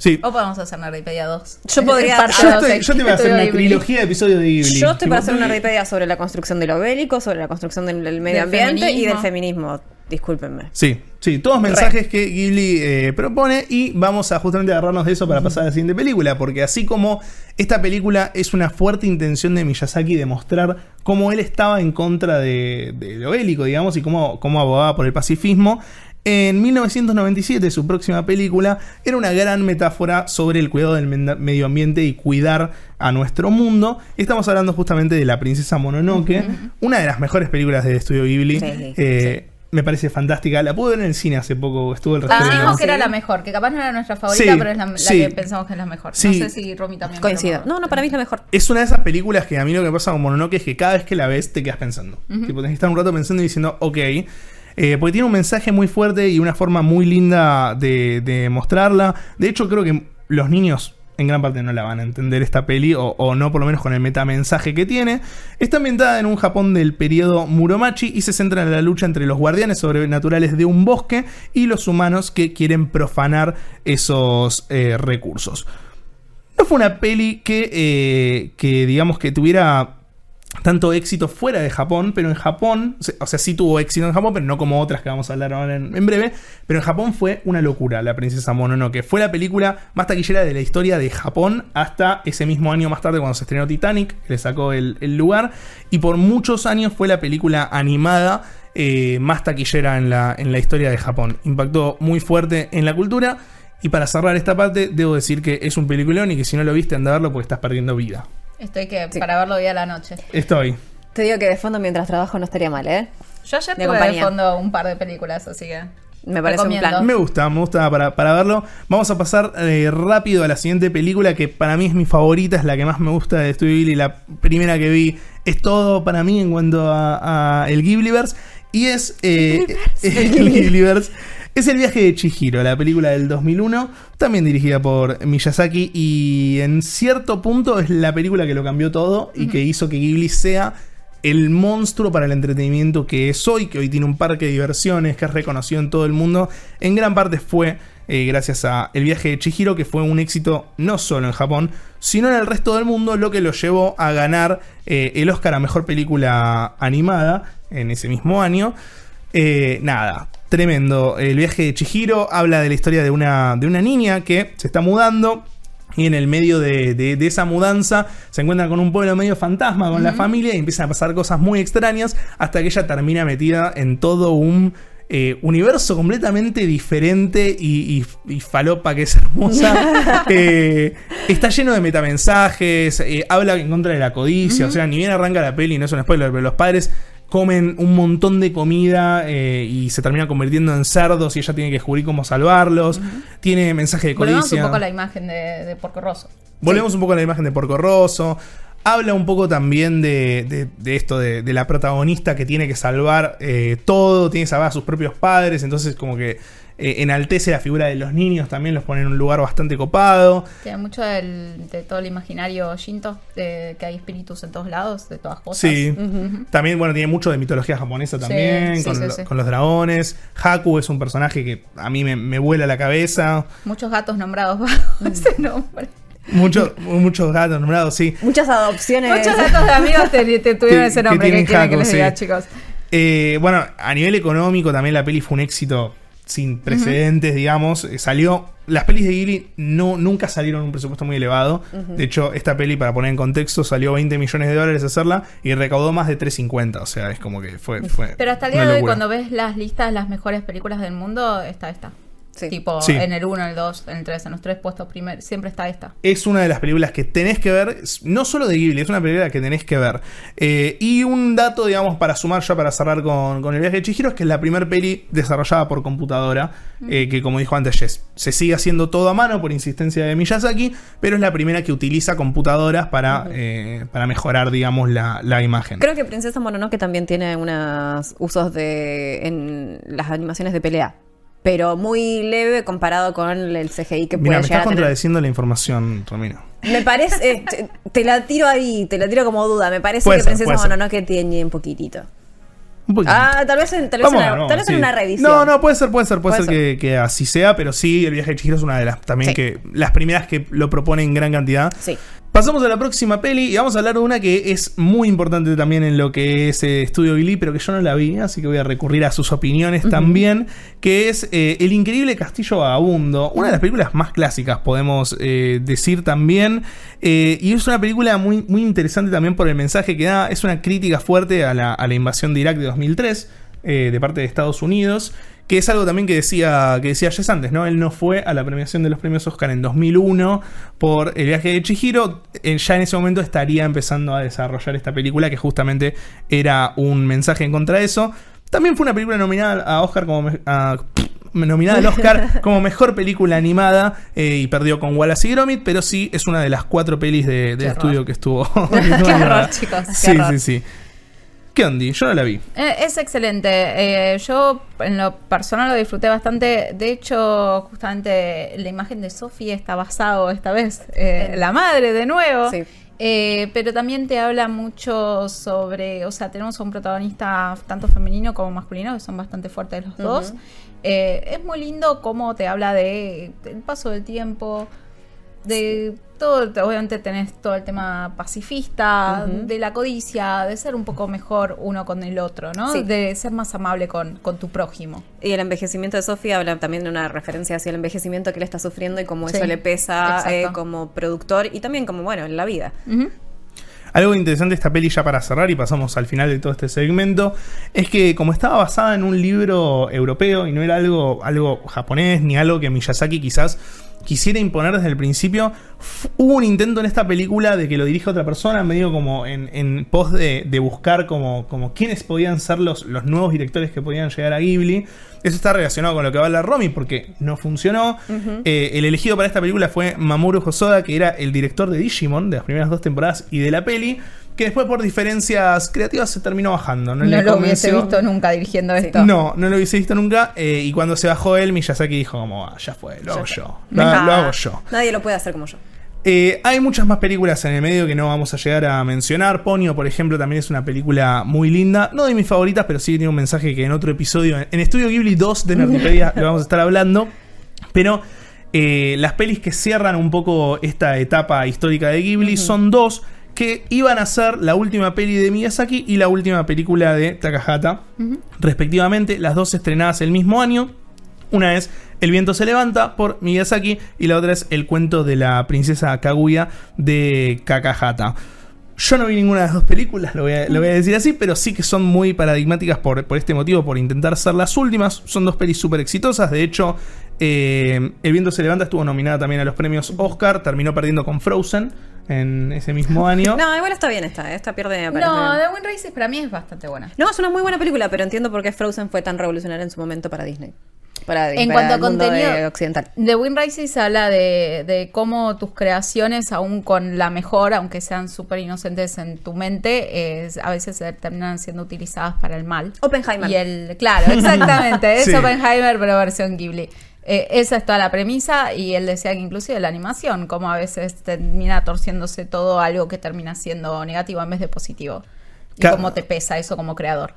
Sí. O podemos hacer Nerdipedia 2. Yo podría- Parte Yo, estoy, eh, yo te voy a hacer una Ghibli. trilogía de episodios de Ghibli. Yo estoy para hacer una Wikipedia sobre la construcción de lo bélico, sobre la construcción del, del medio Del ambiente y del feminismo. Discúlpenme. Sí, Sí, todos mensajes que Ghibli eh, propone y vamos a justamente agarrarnos de eso para pasar a la siguiente película, porque así como esta película es una fuerte intención de Miyazaki de mostrar cómo él estaba en contra de, de lo bélico, digamos, y cómo, cómo abogaba por el pacifismo, en 1997, su próxima película era una gran metáfora sobre el cuidado del medio ambiente y cuidar a nuestro mundo. Estamos hablando justamente de La Princesa Mononoke, una de las mejores películas del estudio Ghibli. Sí, sí, Eh, Me parece fantástica. La pude ver en el cine hace poco, estuvo el Ah. Dijimos que era la mejor, que capaz no era nuestra favorita, Sí, pero es la, la sí. que pensamos que es la mejor. Sí. No sé si Romy también. Coincido. No, no, para mí es la mejor. Es una de esas películas que a mí lo que pasa con Mononoke es que cada vez que la ves te quedas pensando. Tipo, tenés que estar un rato pensando y diciendo, ok. Eh, porque tiene un mensaje muy fuerte y una forma muy linda de, mostrarla. De hecho, creo que los niños en gran parte no la van a entender esta peli, o, o no por lo menos con el metamensaje que tiene. Está ambientada en un Japón del periodo Muromachi y se centra en la lucha entre los guardianes sobrenaturales de un bosque y los humanos que quieren profanar esos eh, recursos. No fue una peli que, eh, que digamos que tuviera tanto éxito fuera de Japón, pero en Japón, o sea- sí tuvo éxito en Japón, pero no como otras que vamos a hablar ahora en, breve, pero en Japón fue una locura La Princesa Mononoke. Fue la película más taquillera de la historia de Japón hasta ese mismo año más tarde cuando se estrenó Titanic, que le sacó el, el lugar, y por muchos años fue la película animada eh, más taquillera en la, en la historia de Japón. Impactó muy fuerte en la cultura. Y para cerrar esta parte, debo decir que es un peliculón y que si no lo viste, anda a verlo porque estás perdiendo vida. Estoy que Sí. para verlo día a la noche. Estoy. Te digo que de fondo mientras trabajo no estaría mal, ¿eh? Yo ayer De tuve de compañía. fondo un par de películas, así que. Me parece un plan. Me gusta, me gusta para, para verlo. Vamos a pasar eh, rápido a la siguiente película que para mí es mi favorita, es la que más me gusta de Studio Ghibli. La primera que vi es todo para mí en cuanto a, a el Ghibliverse. Y es eh, el Ghibliverse. Es el viaje de Chihiro, la película del 2001, también dirigida por Miyazaki y en cierto punto es la película que lo cambió todo y que hizo que Ghibli sea el monstruo para el entretenimiento que es hoy, que hoy tiene un parque de diversiones, que es reconocido en todo el mundo, en gran parte fue eh, gracias a El viaje de Chihiro, que fue un éxito no solo en Japón, sino en el resto del mundo, lo que lo llevó a ganar eh, el Oscar a Mejor Película Animada en ese mismo año. Eh, nada, tremendo. El viaje de Chihiro habla de la historia de una, de una niña que se está mudando. Y en el medio de, de- de esa mudanza se encuentra con un pueblo medio fantasma con la familia y empiezan a pasar cosas muy extrañas hasta que ella termina metida en todo un eh, universo completamente diferente y, y- y falopa que es hermosa. Eh, está lleno de metamensajes, eh, habla en contra de la codicia, o sea, ni bien arranca la peli, no es un spoiler, pero los padres comen un montón de comida eh, y se termina convirtiendo en cerdos y ella tiene que descubrir cómo salvarlos. Tiene mensaje de Volvemos codicia. un poco a la imagen de, de Porco Rosso. Volvemos un poco a la imagen de Porco Rosso. Habla un poco también de, de- de esto, de, de la protagonista que tiene que salvar eh, todo, tiene que salvar a sus propios padres, entonces como que eh, enaltece la figura de los niños, también los pone en un lugar bastante copado. Tiene mucho del- de todo el imaginario shinto, de que hay espíritus en todos lados, de todas cosas. Sí. También, bueno, tiene mucho de mitología japonesa también, sí, con, sí, lo- sí. con los dragones. Haku es un personaje que a mí me, me vuela la cabeza. Muchos gatos nombrados bajo ese nombre. Muchos muchos gatos nombrados, sí. Muchas adopciones. Muchos gatos de amigos te, te tuvieron Que- ese que nombre. ¿Qué tienen quieren que Haku, les sí. diga, chicos? Eh, bueno, a nivel económico también la peli fue un éxito sin precedentes, digamos. Eh, Salió. Las pelis de Ghibli no, nunca salieron un presupuesto muy elevado. De hecho, esta peli, para poner en contexto, salió 20 millones de dólares hacerla y recaudó más de 350. O sea, es como que fue. fue Pero hasta el día de hoy, cuando ves las listas de las mejores películas del mundo, está esta. Sí. Tipo, Sí. en el 1, en el 2, en el 3, en los tres puestos primeros, siempre está esta. Es una de las películas que tenés que ver, no solo de Ghibli, es una película que tenés que ver. Eh, y un dato, digamos, para sumar ya para cerrar con, con el viaje de Chihiro, es que es la primera peli desarrollada por computadora, eh, que como dijo antes Jess, se sigue haciendo todo a mano por insistencia de Miyazaki, pero es la primera que utiliza computadoras para, eh, para mejorar, digamos, la, la imagen. Creo que Princesa Mononoke también tiene unos usos de en las animaciones de pelea, pero muy leve comparado con el CGI que Mira, puede me estás tener. contradeciendo la información, Romino. Me parece, eh, te, te la tiro ahí, te la tiro como duda. Me parece Puede que ser, Princesa. Mononoke tiene un poquito. Un poquito. Ah, tal vez en, tal vez en, una, vamos, tal vez en sí. una revisión. No, no, puede ser, puede ser, puede, Puede ser, Que, que así sea, pero sí, el viaje de Chihiro es una de las también Sí. que las primeras que lo proponen en gran cantidad. Sí. Pasamos a la próxima peli y vamos a hablar de una que es muy importante también en lo que es eh, Estudio Ghibli, pero que yo no la vi, así que voy a recurrir a sus opiniones también, que es eh, El increíble castillo vagabundo, una de las películas más clásicas, podemos eh, decir también, y es una película muy, muy interesante también por el mensaje que da, es una crítica fuerte a la, a la invasión de Irak de 2003 eh, de parte de Estados Unidos, que es algo también que decía, que decía Jess antes, ¿no? Él no fue a la premiación de los premios Oscar en 2001 por el viaje de Chihiro, él ya en ese momento estaría empezando a desarrollar esta película que justamente era un mensaje en contra de eso. También fue una película nominada a Oscar como a- nominada al Oscar como mejor película animada eh, y perdió con Wallace y Gromit, pero sí es una de las cuatro pelis de, estudio que estuvo. Qué animada. horror, chicos, qué Sí, horror. sí, sí. ¿Qué onda? Yo no la vi. Eh, Es excelente. Eh, yo en lo personal lo disfruté bastante. De hecho, justamente la imagen de Sophie está basado esta vez eh, la madre de nuevo. Sí. Eh, pero también te habla mucho sobre, o sea, tenemos a un protagonista tanto femenino como masculino que son bastante fuertes los dos. Eh, es muy lindo cómo te habla de el paso del tiempo, de todo, obviamente tenés todo el tema pacifista, de la codicia, de ser un poco mejor uno con el otro, ¿no? Sí. De ser más amable con, con tu prójimo. Y el envejecimiento de Sofía habla también de una referencia hacia el envejecimiento que él está sufriendo y cómo Sí, eso le pesa eh, como productor y también como, bueno, en la vida. Algo interesante de esta peli ya para cerrar y pasamos al final de todo este segmento es que como estaba basada en un libro europeo y no era algo, algo japonés ni algo que Miyazaki quizás quisiera imponer desde el principio, hubo un intento en esta película de que lo dirija otra persona, medio como en, en pos de, de buscar como, como quiénes podían ser los, los nuevos directores que podían llegar a Ghibli. Eso está relacionado con lo que va a hablar Romy porque no funcionó. Eh, el elegido para esta película fue Mamoru Hosoda, que era el director de Digimon de las primeras dos temporadas y de la peli, que después por diferencias creativas se terminó bajando. No, No, le lo hubiese convenció. visto nunca dirigiendo esto. No, no lo hubiese visto nunca. eh, y cuando se bajó él, Miyazaki dijo como, "Ah, ya fue, lo hago yo. Lo, lo hago yo. Nadie lo puede hacer como yo. Eh, hay muchas más películas en el medio que no vamos a llegar a mencionar. Ponyo, por ejemplo, también es una película muy linda. No de mis favoritas, pero sí tiene un mensaje que en otro episodio, en Estudio Ghibli 2 de Nerdipedia, lo vamos a estar hablando. Pero eh, las pelis que cierran un poco esta etapa histórica de Ghibli son dos que iban a ser la última peli de Miyazaki y la última película de Takahata, respectivamente, las dos estrenadas el mismo año. Una es El viento se levanta por Miyazaki y la otra es El cuento de la princesa Kaguya de Kakahata. Yo no vi ninguna de las dos películas, lo voy a, lo voy a decir así, pero sí que son muy paradigmáticas por, por este motivo, por intentar ser las últimas. Son dos pelis súper exitosas. De hecho, eh, El viento se levanta estuvo nominada también a los premios Oscar, terminó perdiendo con Frozen en ese mismo año. No, igual está bien esta, esta pierde No. The Wind Races para mí es bastante buena. No, es una muy buena película, pero entiendo por qué Frozen fue tan revolucionaria en su momento para Disney. Para, En para cuanto a contenido, de occidental. The Wind Rises habla de, de cómo tus creaciones, aún con la mejor, aunque sean súper inocentes en tu mente, es- a veces se terminan siendo utilizadas para el mal. Oppenheimer. Y el, claro, exactamente, es Sí. Oppenheimer, pero versión Ghibli. Eh, esa es toda la premisa y él decía que inclusive la animación, como a veces termina torciéndose todo algo que termina siendo negativo en vez de positivo. Y cómo te pesa eso como creador.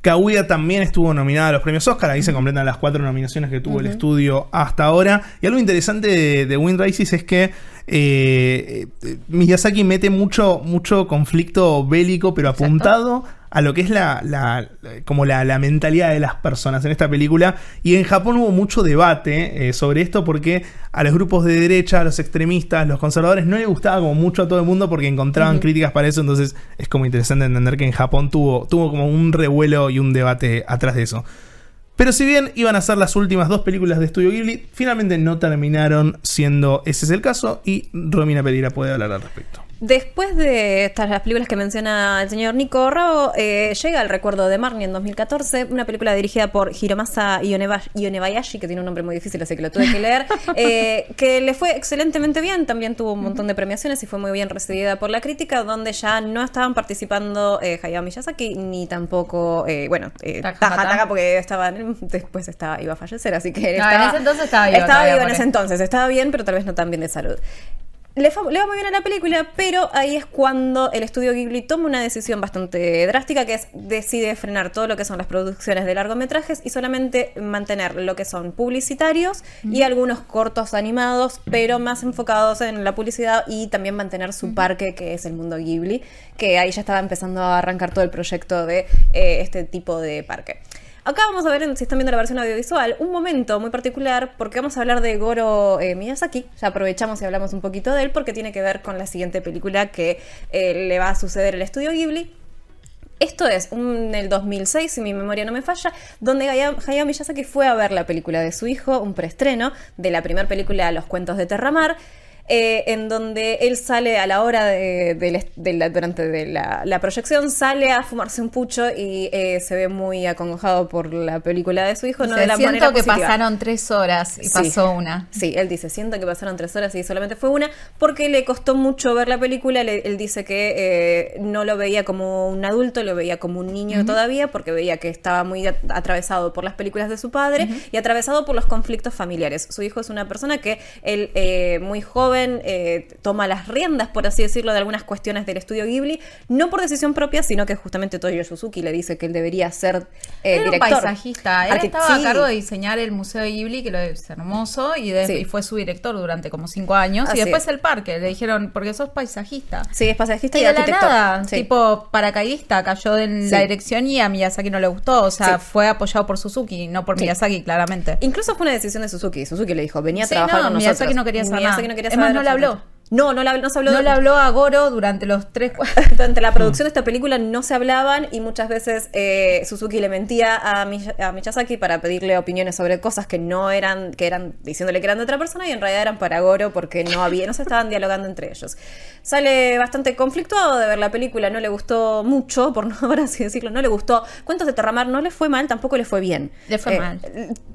Kaguya también estuvo nominada a los premios Oscar. Ahí se completan las cuatro nominaciones que tuvo el estudio hasta ahora. Y algo interesante de, de Wind Rises es que eh, eh, Miyazaki mete mucho, mucho conflicto bélico, pero Exacto. apuntado a lo que es la, la- como la, la mentalidad de las personas en esta película. Y en Japón hubo mucho debate eh, sobre esto porque a los grupos de derecha, a los extremistas, los conservadores, no le gustaba como mucho a todo el mundo porque encontraban críticas para eso. Entonces es como interesante entender que en Japón tuvo, tuvo como un revuelo y un debate atrás de eso. Pero si bien iban a ser las últimas dos películas de Estudio Ghibli, finalmente no terminaron siendo ese es el caso y Romina Pereira puede hablar al respecto. Después de estas las películas que menciona el señor Nico Rao, eh, llega el recuerdo de Marnie en 2014, una película dirigida por Hiromasa Ioneba- Ionebayashi, que tiene un nombre muy difícil, así que lo tuve que leer, eh, que le fue excelentemente bien, también tuvo un montón de premiaciones y fue muy bien recibida por la crítica, donde ya no estaban participando eh, Hayao Miyazaki ni tampoco, eh, bueno, eh, Takahata. Takahata, porque estaba, después estaba, iba a fallecer, así que No, en estaba, ese entonces estaba vivo Estaba vivo en ese entonces, estaba bien, pero tal vez no tan bien de salud. Le, va muy bien a la película, pero ahí es cuando el estudio Ghibli toma una decisión bastante drástica, que es decide frenar todo lo que son las producciones de largometrajes y solamente mantener lo que son publicitarios y algunos cortos animados, pero más enfocados en la publicidad y también mantener su parque, que es el mundo Ghibli, que ahí ya estaba empezando a arrancar todo el proyecto de eh, este tipo de parque. Acá vamos a ver, si están viendo la versión audiovisual, un momento muy particular porque vamos a hablar de Goro eh, Miyazaki. Ya aprovechamos y hablamos un poquito de él porque tiene que ver con la siguiente película que eh, le va a suceder al estudio Ghibli. Esto es en el 2006, si mi memoria no me falla, donde Haya- Hayao Miyazaki fue a ver la película de su hijo, un preestreno de la primera película Los Cuentos de Terramar, eh, en donde él sale a la hora de, de la- de la- durante de la, la proyección, sale a fumarse un pucho y eh, se ve muy acongojado por la película de su hijo. no de la siento manera que positiva. pasaron tres horas y Sí. pasó una. Sí, él dice, siento que pasaron tres horas y solamente fue una, porque le costó mucho ver la película. Le- él dice que eh, no lo veía como un adulto, lo veía como un niño todavía, porque veía que estaba muy at- atravesado por las películas de su padre y atravesado por los conflictos familiares. Su hijo es una persona que él, eh, muy joven, eh, toma las riendas, por así decirlo, de algunas cuestiones del estudio Ghibli, no por decisión propia, sino que justamente Toyo Suzuki le dice que él debería ser eh, Era un director. paisajista. Él estaba sí. a cargo de diseñar el Museo de Ghibli, que lo es hermoso, y, de- Sí. y fue su director durante como cinco años. Así y después es. el parque. Le dijeron, porque sos paisajista. Sí, es paisajista Y y, de la arquitecto. nada, Sí. tipo paracaidista, cayó en la dirección y a Miyazaki no le gustó. O sea, fue apoyado por Suzuki, no por. Miyazaki, claramente. Incluso fue una decisión de Suzuki. Suzuki le dijo, venía a trabajar no, con Miyazaki nosotros. no quería saber Miyazaki nada. no quería Es no le habló. No, no, le, no se habló. No le habló a Goro durante los tres Durante la producción de esta película no se hablaban y muchas veces eh, Suzuki le mentía a, Miyazaki para pedirle opiniones sobre cosas que no eran, que eran diciéndole que eran de otra persona y en realidad eran para Goro porque no había, no se estaban dialogando entre ellos. Sale bastante conflictuado de ver la película, no le gustó mucho, por no ahora así decirlo, no le gustó. Cuentos de Terramar no le fue mal, tampoco le fue bien. Le fue Eh, mal.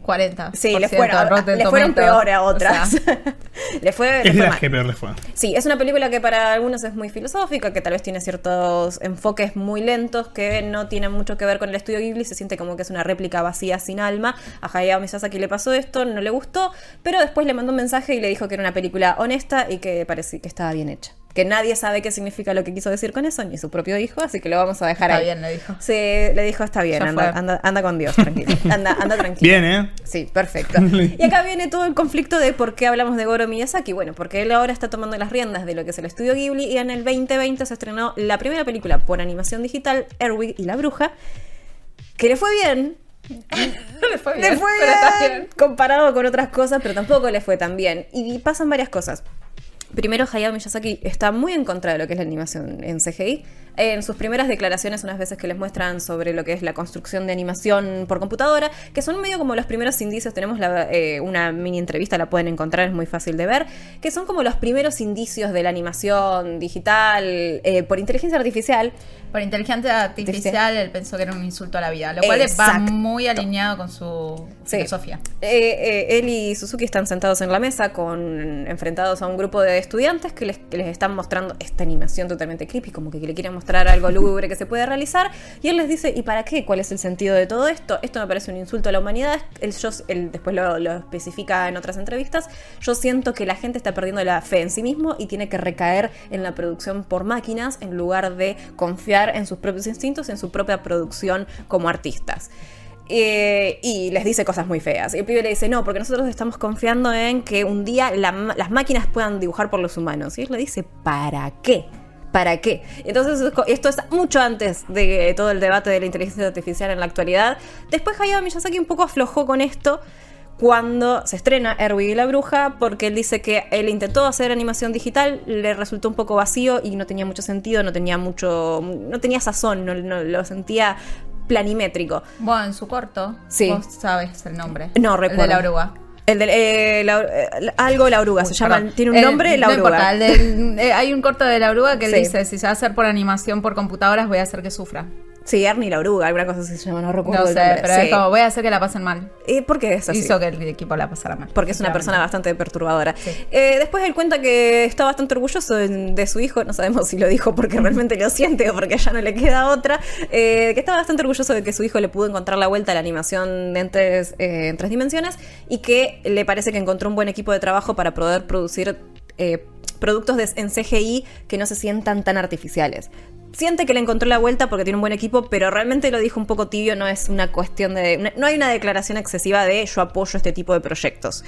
40. Sí, le fueron, le fueron peor a otras. O sea, le fue, le Es de fue las mal. que peor les fue. Sí, es una película que para algunos es muy filosófica, que tal vez tiene ciertos enfoques muy lentos que no tienen mucho que ver con el estudio Ghibli, se siente como que es una réplica vacía sin alma. A Hayao Miyazaki le pasó esto, no le gustó, pero después le mandó un mensaje y le dijo que era una película honesta y que parecía que estaba bien hecha. Que nadie sabe qué significa lo que quiso decir con eso, ni su propio hijo, así que lo vamos a dejar Está ahí. bien, le dijo. Sí, le dijo, está bien, anda, anda, anda con Dios, tranquilo. Anda, anda tranquilo. Bien, ¿eh? Sí, perfecto. Y acá viene todo el conflicto de por qué hablamos de Goro Miyazaki. Bueno, porque él ahora está tomando las riendas de lo que es el estudio Ghibli y en el 2020 se estrenó la primera película por animación digital, Erwig y la bruja, que le fue bien. le fue Le fue pero está bien, comparado con otras cosas, pero tampoco le fue tan bien. Y pasan varias cosas. Primero, Hayao Miyazaki está muy en contra de lo que es la animación en CGI. En sus primeras declaraciones, unas veces que les muestran sobre lo que es la construcción de animación por computadora, que son medio como los primeros indicios, tenemos la, eh, una mini entrevista, la pueden encontrar, es muy fácil de ver, que son como los primeros indicios de la animación digital eh, por inteligencia artificial. Por inteligencia artificial, él pensó que era un insulto a la vida, lo cual va Exacto. muy alineado con su Sí. filosofía. Eh, eh, él y Suzuki están sentados en la mesa con enfrentados a un grupo de estudiantes que les, que les están mostrando esta animación totalmente creepy, como que le quieren mostrar algo lúgubre que se puede realizar. Y él les dice, ¿y para qué? ¿Cuál es el sentido de todo esto? Esto me parece un insulto a la humanidad. Él, yo- él después lo, lo especifica en otras entrevistas. Yo siento que la gente está perdiendo la fe en sí mismo y tiene que recaer en la producción por máquinas en lugar de confiar en sus propios instintos, en su propia producción como artistas. Eh, y les dice cosas muy feas. Y el pibe le dice, no, porque nosotros estamos confiando en que un día las máquinas puedan dibujar por los humanos. Y él le dice, ¿para qué? ¿Para qué? Entonces esto es mucho antes de todo el debate de la inteligencia artificial en la actualidad. Después Hayao Miyazaki un poco aflojó con esto cuando se estrena Erwin y la bruja, porque él dice que él intentó hacer animación digital, le resultó un poco vacío y no tenía mucho sentido, no tenía mucho, no tenía sazón, no, no- lo sentía planimétrico. Bueno, en su corto, Sí. vos sabes el nombre. No El recuerdo. de la oruga. El del, eh, la- eh, algo la oruga, se llama, perdón. tiene un El- nombre, la no oruga. importa, el del- eh, hay un corto de la oruga que él Sí. dice, si se va a hacer por animación por computadoras, voy a hacer que sufra. Sí, Ernie la oruga, alguna cosa así se llama, no recuerdo No sé, pero Sí. es como, voy a hacer que la pasen mal. ¿Por qué es así? Hizo que el equipo la pasara mal. porque es una persona bastante perturbadora. Sí. Eh, después él cuenta que está bastante orgulloso de, de su hijo, no sabemos si lo dijo porque realmente lo siente o porque ya no le queda otra, eh, que está bastante orgulloso de que su hijo le pudo encontrar la vuelta a la animación en tres, eh, en tres dimensiones y que le parece que encontró un buen equipo de trabajo para poder producir... eh, productos de- en CGI que no se sientan tan artificiales. Siente que le encontró la vuelta porque tiene un buen equipo, pero realmente lo dijo un poco tibio, no es una cuestión de... No hay una declaración excesiva de yo apoyo este tipo de proyectos.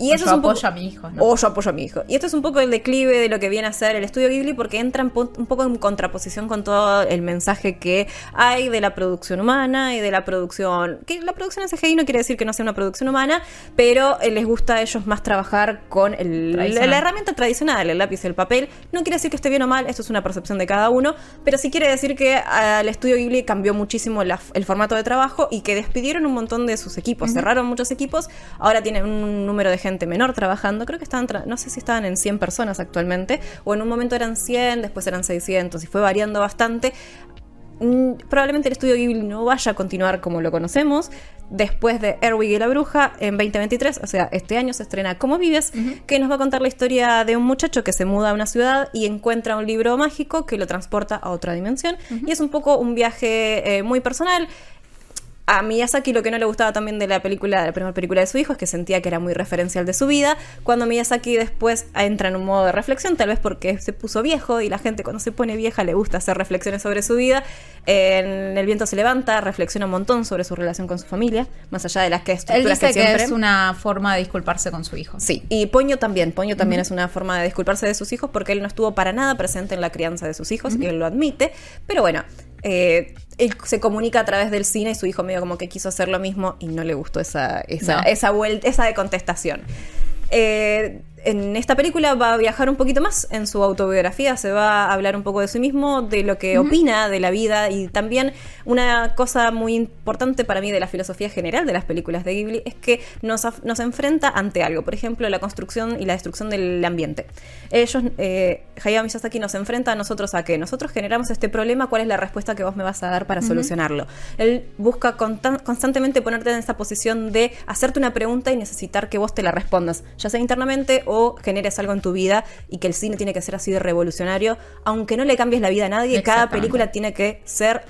Y eso yo es un poco- apoyo a mi hijo, ¿no? O yo apoyo a mi hijo. Y esto es un poco el declive de lo que viene a ser el estudio Ghibli porque entra un poco en contraposición con todo el mensaje que hay de la producción humana y de la producción... Que la producción en CGI no quiere decir que no sea una producción humana, pero eh, les gusta a ellos más trabajar con el- la, herramienta tradicional, el lápiz y el papel. No quiere decir que esté bien o mal, esto es una percepción de cada uno, pero sí quiere decir que al estudio Ghibli cambió muchísimo la- el formato de trabajo y que despidieron un montón de sus equipos, cerraron muchos equipos, ahora tienen un número de gente menor trabajando, creo que estaban, tra- no sé si estaban en 100 personas actualmente, o en un momento eran 100, después eran 600 y fue variando bastante. Mm, Probablemente el estudio Ghibli no vaya a continuar como lo conocemos. Después de Erwig y la bruja, en 2023, o sea, este año se estrena Cómo vives, que nos va a contar la historia de un muchacho que se muda a una ciudad y encuentra un libro mágico que lo transporta a otra dimensión. Y es un poco un viaje eh, muy personal. A Miyazaki lo que no le gustaba también de la película, de la primera película de su hijo, es que sentía que era muy referencial de su vida. Cuando Miyazaki después entra en un modo de reflexión, tal vez porque se puso viejo y la gente cuando se pone vieja le gusta hacer reflexiones sobre su vida. En El viento se levanta, reflexiona un montón sobre su relación con su familia, más allá de las que Él estructuras dice que que, siempre. es una forma de disculparse con su hijo. Sí, y Poño también. Poño también es una forma de disculparse de sus hijos porque él no estuvo para nada presente en la crianza de sus hijos y él lo admite. Pero bueno, eh, él se comunica a través del cine y su hijo medio como que quiso hacer lo mismo y no le gustó esa, esa, No. esa vuelta, esa de contestación. Eh, en esta película va a viajar un poquito más en su autobiografía, se va a hablar un poco de sí mismo, de lo que opina de la vida y también una cosa muy importante para mí de la filosofía general de las películas de Ghibli es que nos, nos enfrenta ante algo, por ejemplo, la construcción y la destrucción del ambiente. Ellos, eh, Hayao Miyazaki nos enfrenta a nosotros a que nosotros generamos este problema, ¿cuál es la respuesta que vos me vas a dar para solucionarlo? Él busca constan- constantemente ponerte en esa posición de hacerte una pregunta y necesitar que vos te la respondas, ya sea internamente o generes algo en tu vida y que el cine tiene que ser así de revolucionario, aunque no le cambies la vida a nadie, cada película tiene que ser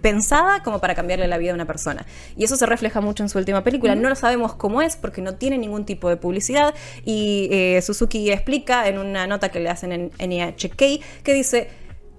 pensada como para cambiarle la vida a una persona. Y eso se refleja mucho en su última película. No lo sabemos cómo es porque no tiene ningún tipo de publicidad. Y eh, Suzuki explica en una nota que le hacen en NHK que dice,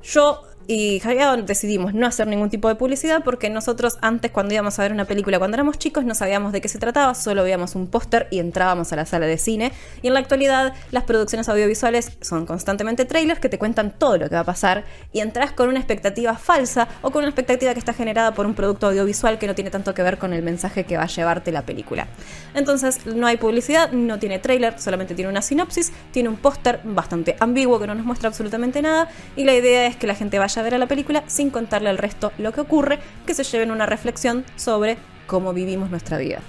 yo y Hayao decidimos no hacer ningún tipo de publicidad porque nosotros antes cuando íbamos a ver una película cuando éramos chicos no sabíamos de qué se trataba, solo veíamos un póster y entrábamos a la sala de cine. Y en la actualidad las producciones audiovisuales son constantemente trailers que te cuentan todo lo que va a pasar y entras con una expectativa falsa o con una expectativa que está generada por un producto audiovisual que no tiene tanto que ver con el mensaje que va a llevarte la película. Entonces no hay publicidad, no tiene trailer, solamente tiene una sinopsis, tiene un póster bastante ambiguo que no nos muestra absolutamente nada y la idea es que la gente vaya a ver a la película sin contarle al resto lo que ocurre, que se lleven una reflexión sobre cómo vivimos nuestra vida.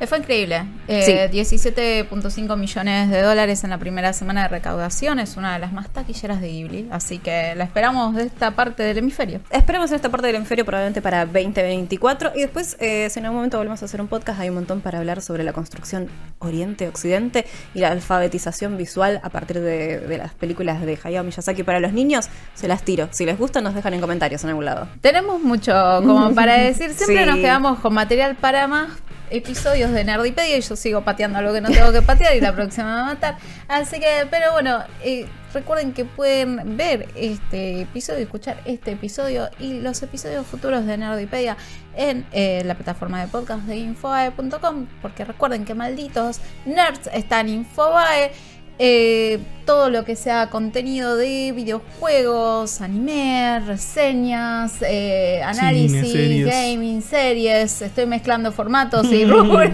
Eh, Fue increíble. Eh, 17.5 millones de dólares en la primera semana de recaudación. Es una de las más taquilleras de Ghibli. Así que la esperamos de esta parte del hemisferio. Esperemos en esta parte del hemisferio probablemente para 2024 y después eh, si en algún momento volvemos a hacer un podcast hay un montón para hablar sobre la construcción Oriente-Occidente y la alfabetización visual a partir de, de las películas de Hayao Miyazaki para los niños. Se las tiro. Si les gusta nos dejan en comentarios en algún lado. Tenemos mucho como para decir. Siempre Sí. nos quedamos con material para más episodios de Nerdipedia y yo sigo pateando algo que no tengo que patear y la próxima me va a matar. Así que, pero bueno, eh, recuerden que pueden ver este episodio, escuchar este episodio y los episodios futuros de Nerdipedia en eh, la plataforma de podcast de infobae.com porque recuerden que malditos nerds están en Infobae. Eh, todo lo que sea contenido de videojuegos, anime, reseñas, eh, análisis, series. gaming, series, estoy mezclando formatos y rubros.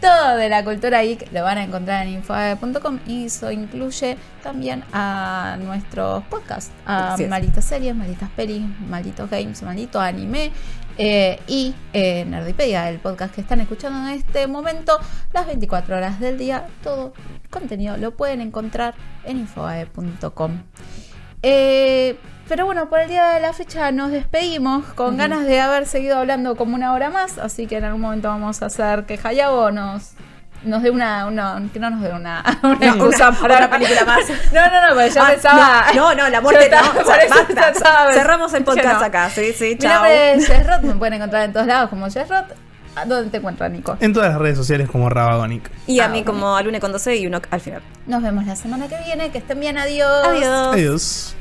todo de la cultura geek lo van a encontrar en infoae.com y eso incluye también a nuestros podcasts, a malditas series, malditas pelis, malditos games, maldito anime eh, y eh, Nerdipedia, el podcast que están escuchando en este momento, las 24 horas del día, todo contenido lo pueden encontrar en infoae.com. Eh, pero bueno, por el día de la fecha nos despedimos con ganas de haber seguido hablando como una hora más, así que en algún momento vamos a hacer que Hayao nos nos dé una, una que no nos dé una, una excusa una- para otra película más. No, no, no, porque yo Ah, pensaba no, no, la muerte estaba- no. o sea, basta. estaba- Cerramos el podcast no. acá. Sí, sí, Mi chao. nombre es Jess Roth, me pueden encontrar en todos lados como Jess Roth. ¿A ¿Dónde te encuentran, Nico? En todas las redes sociales como Rabagonic. Y a Ah, mí bueno. como Alune con 12 y uno al final. Nos vemos la semana que viene. Que estén bien. Adiós. Adiós. Adiós.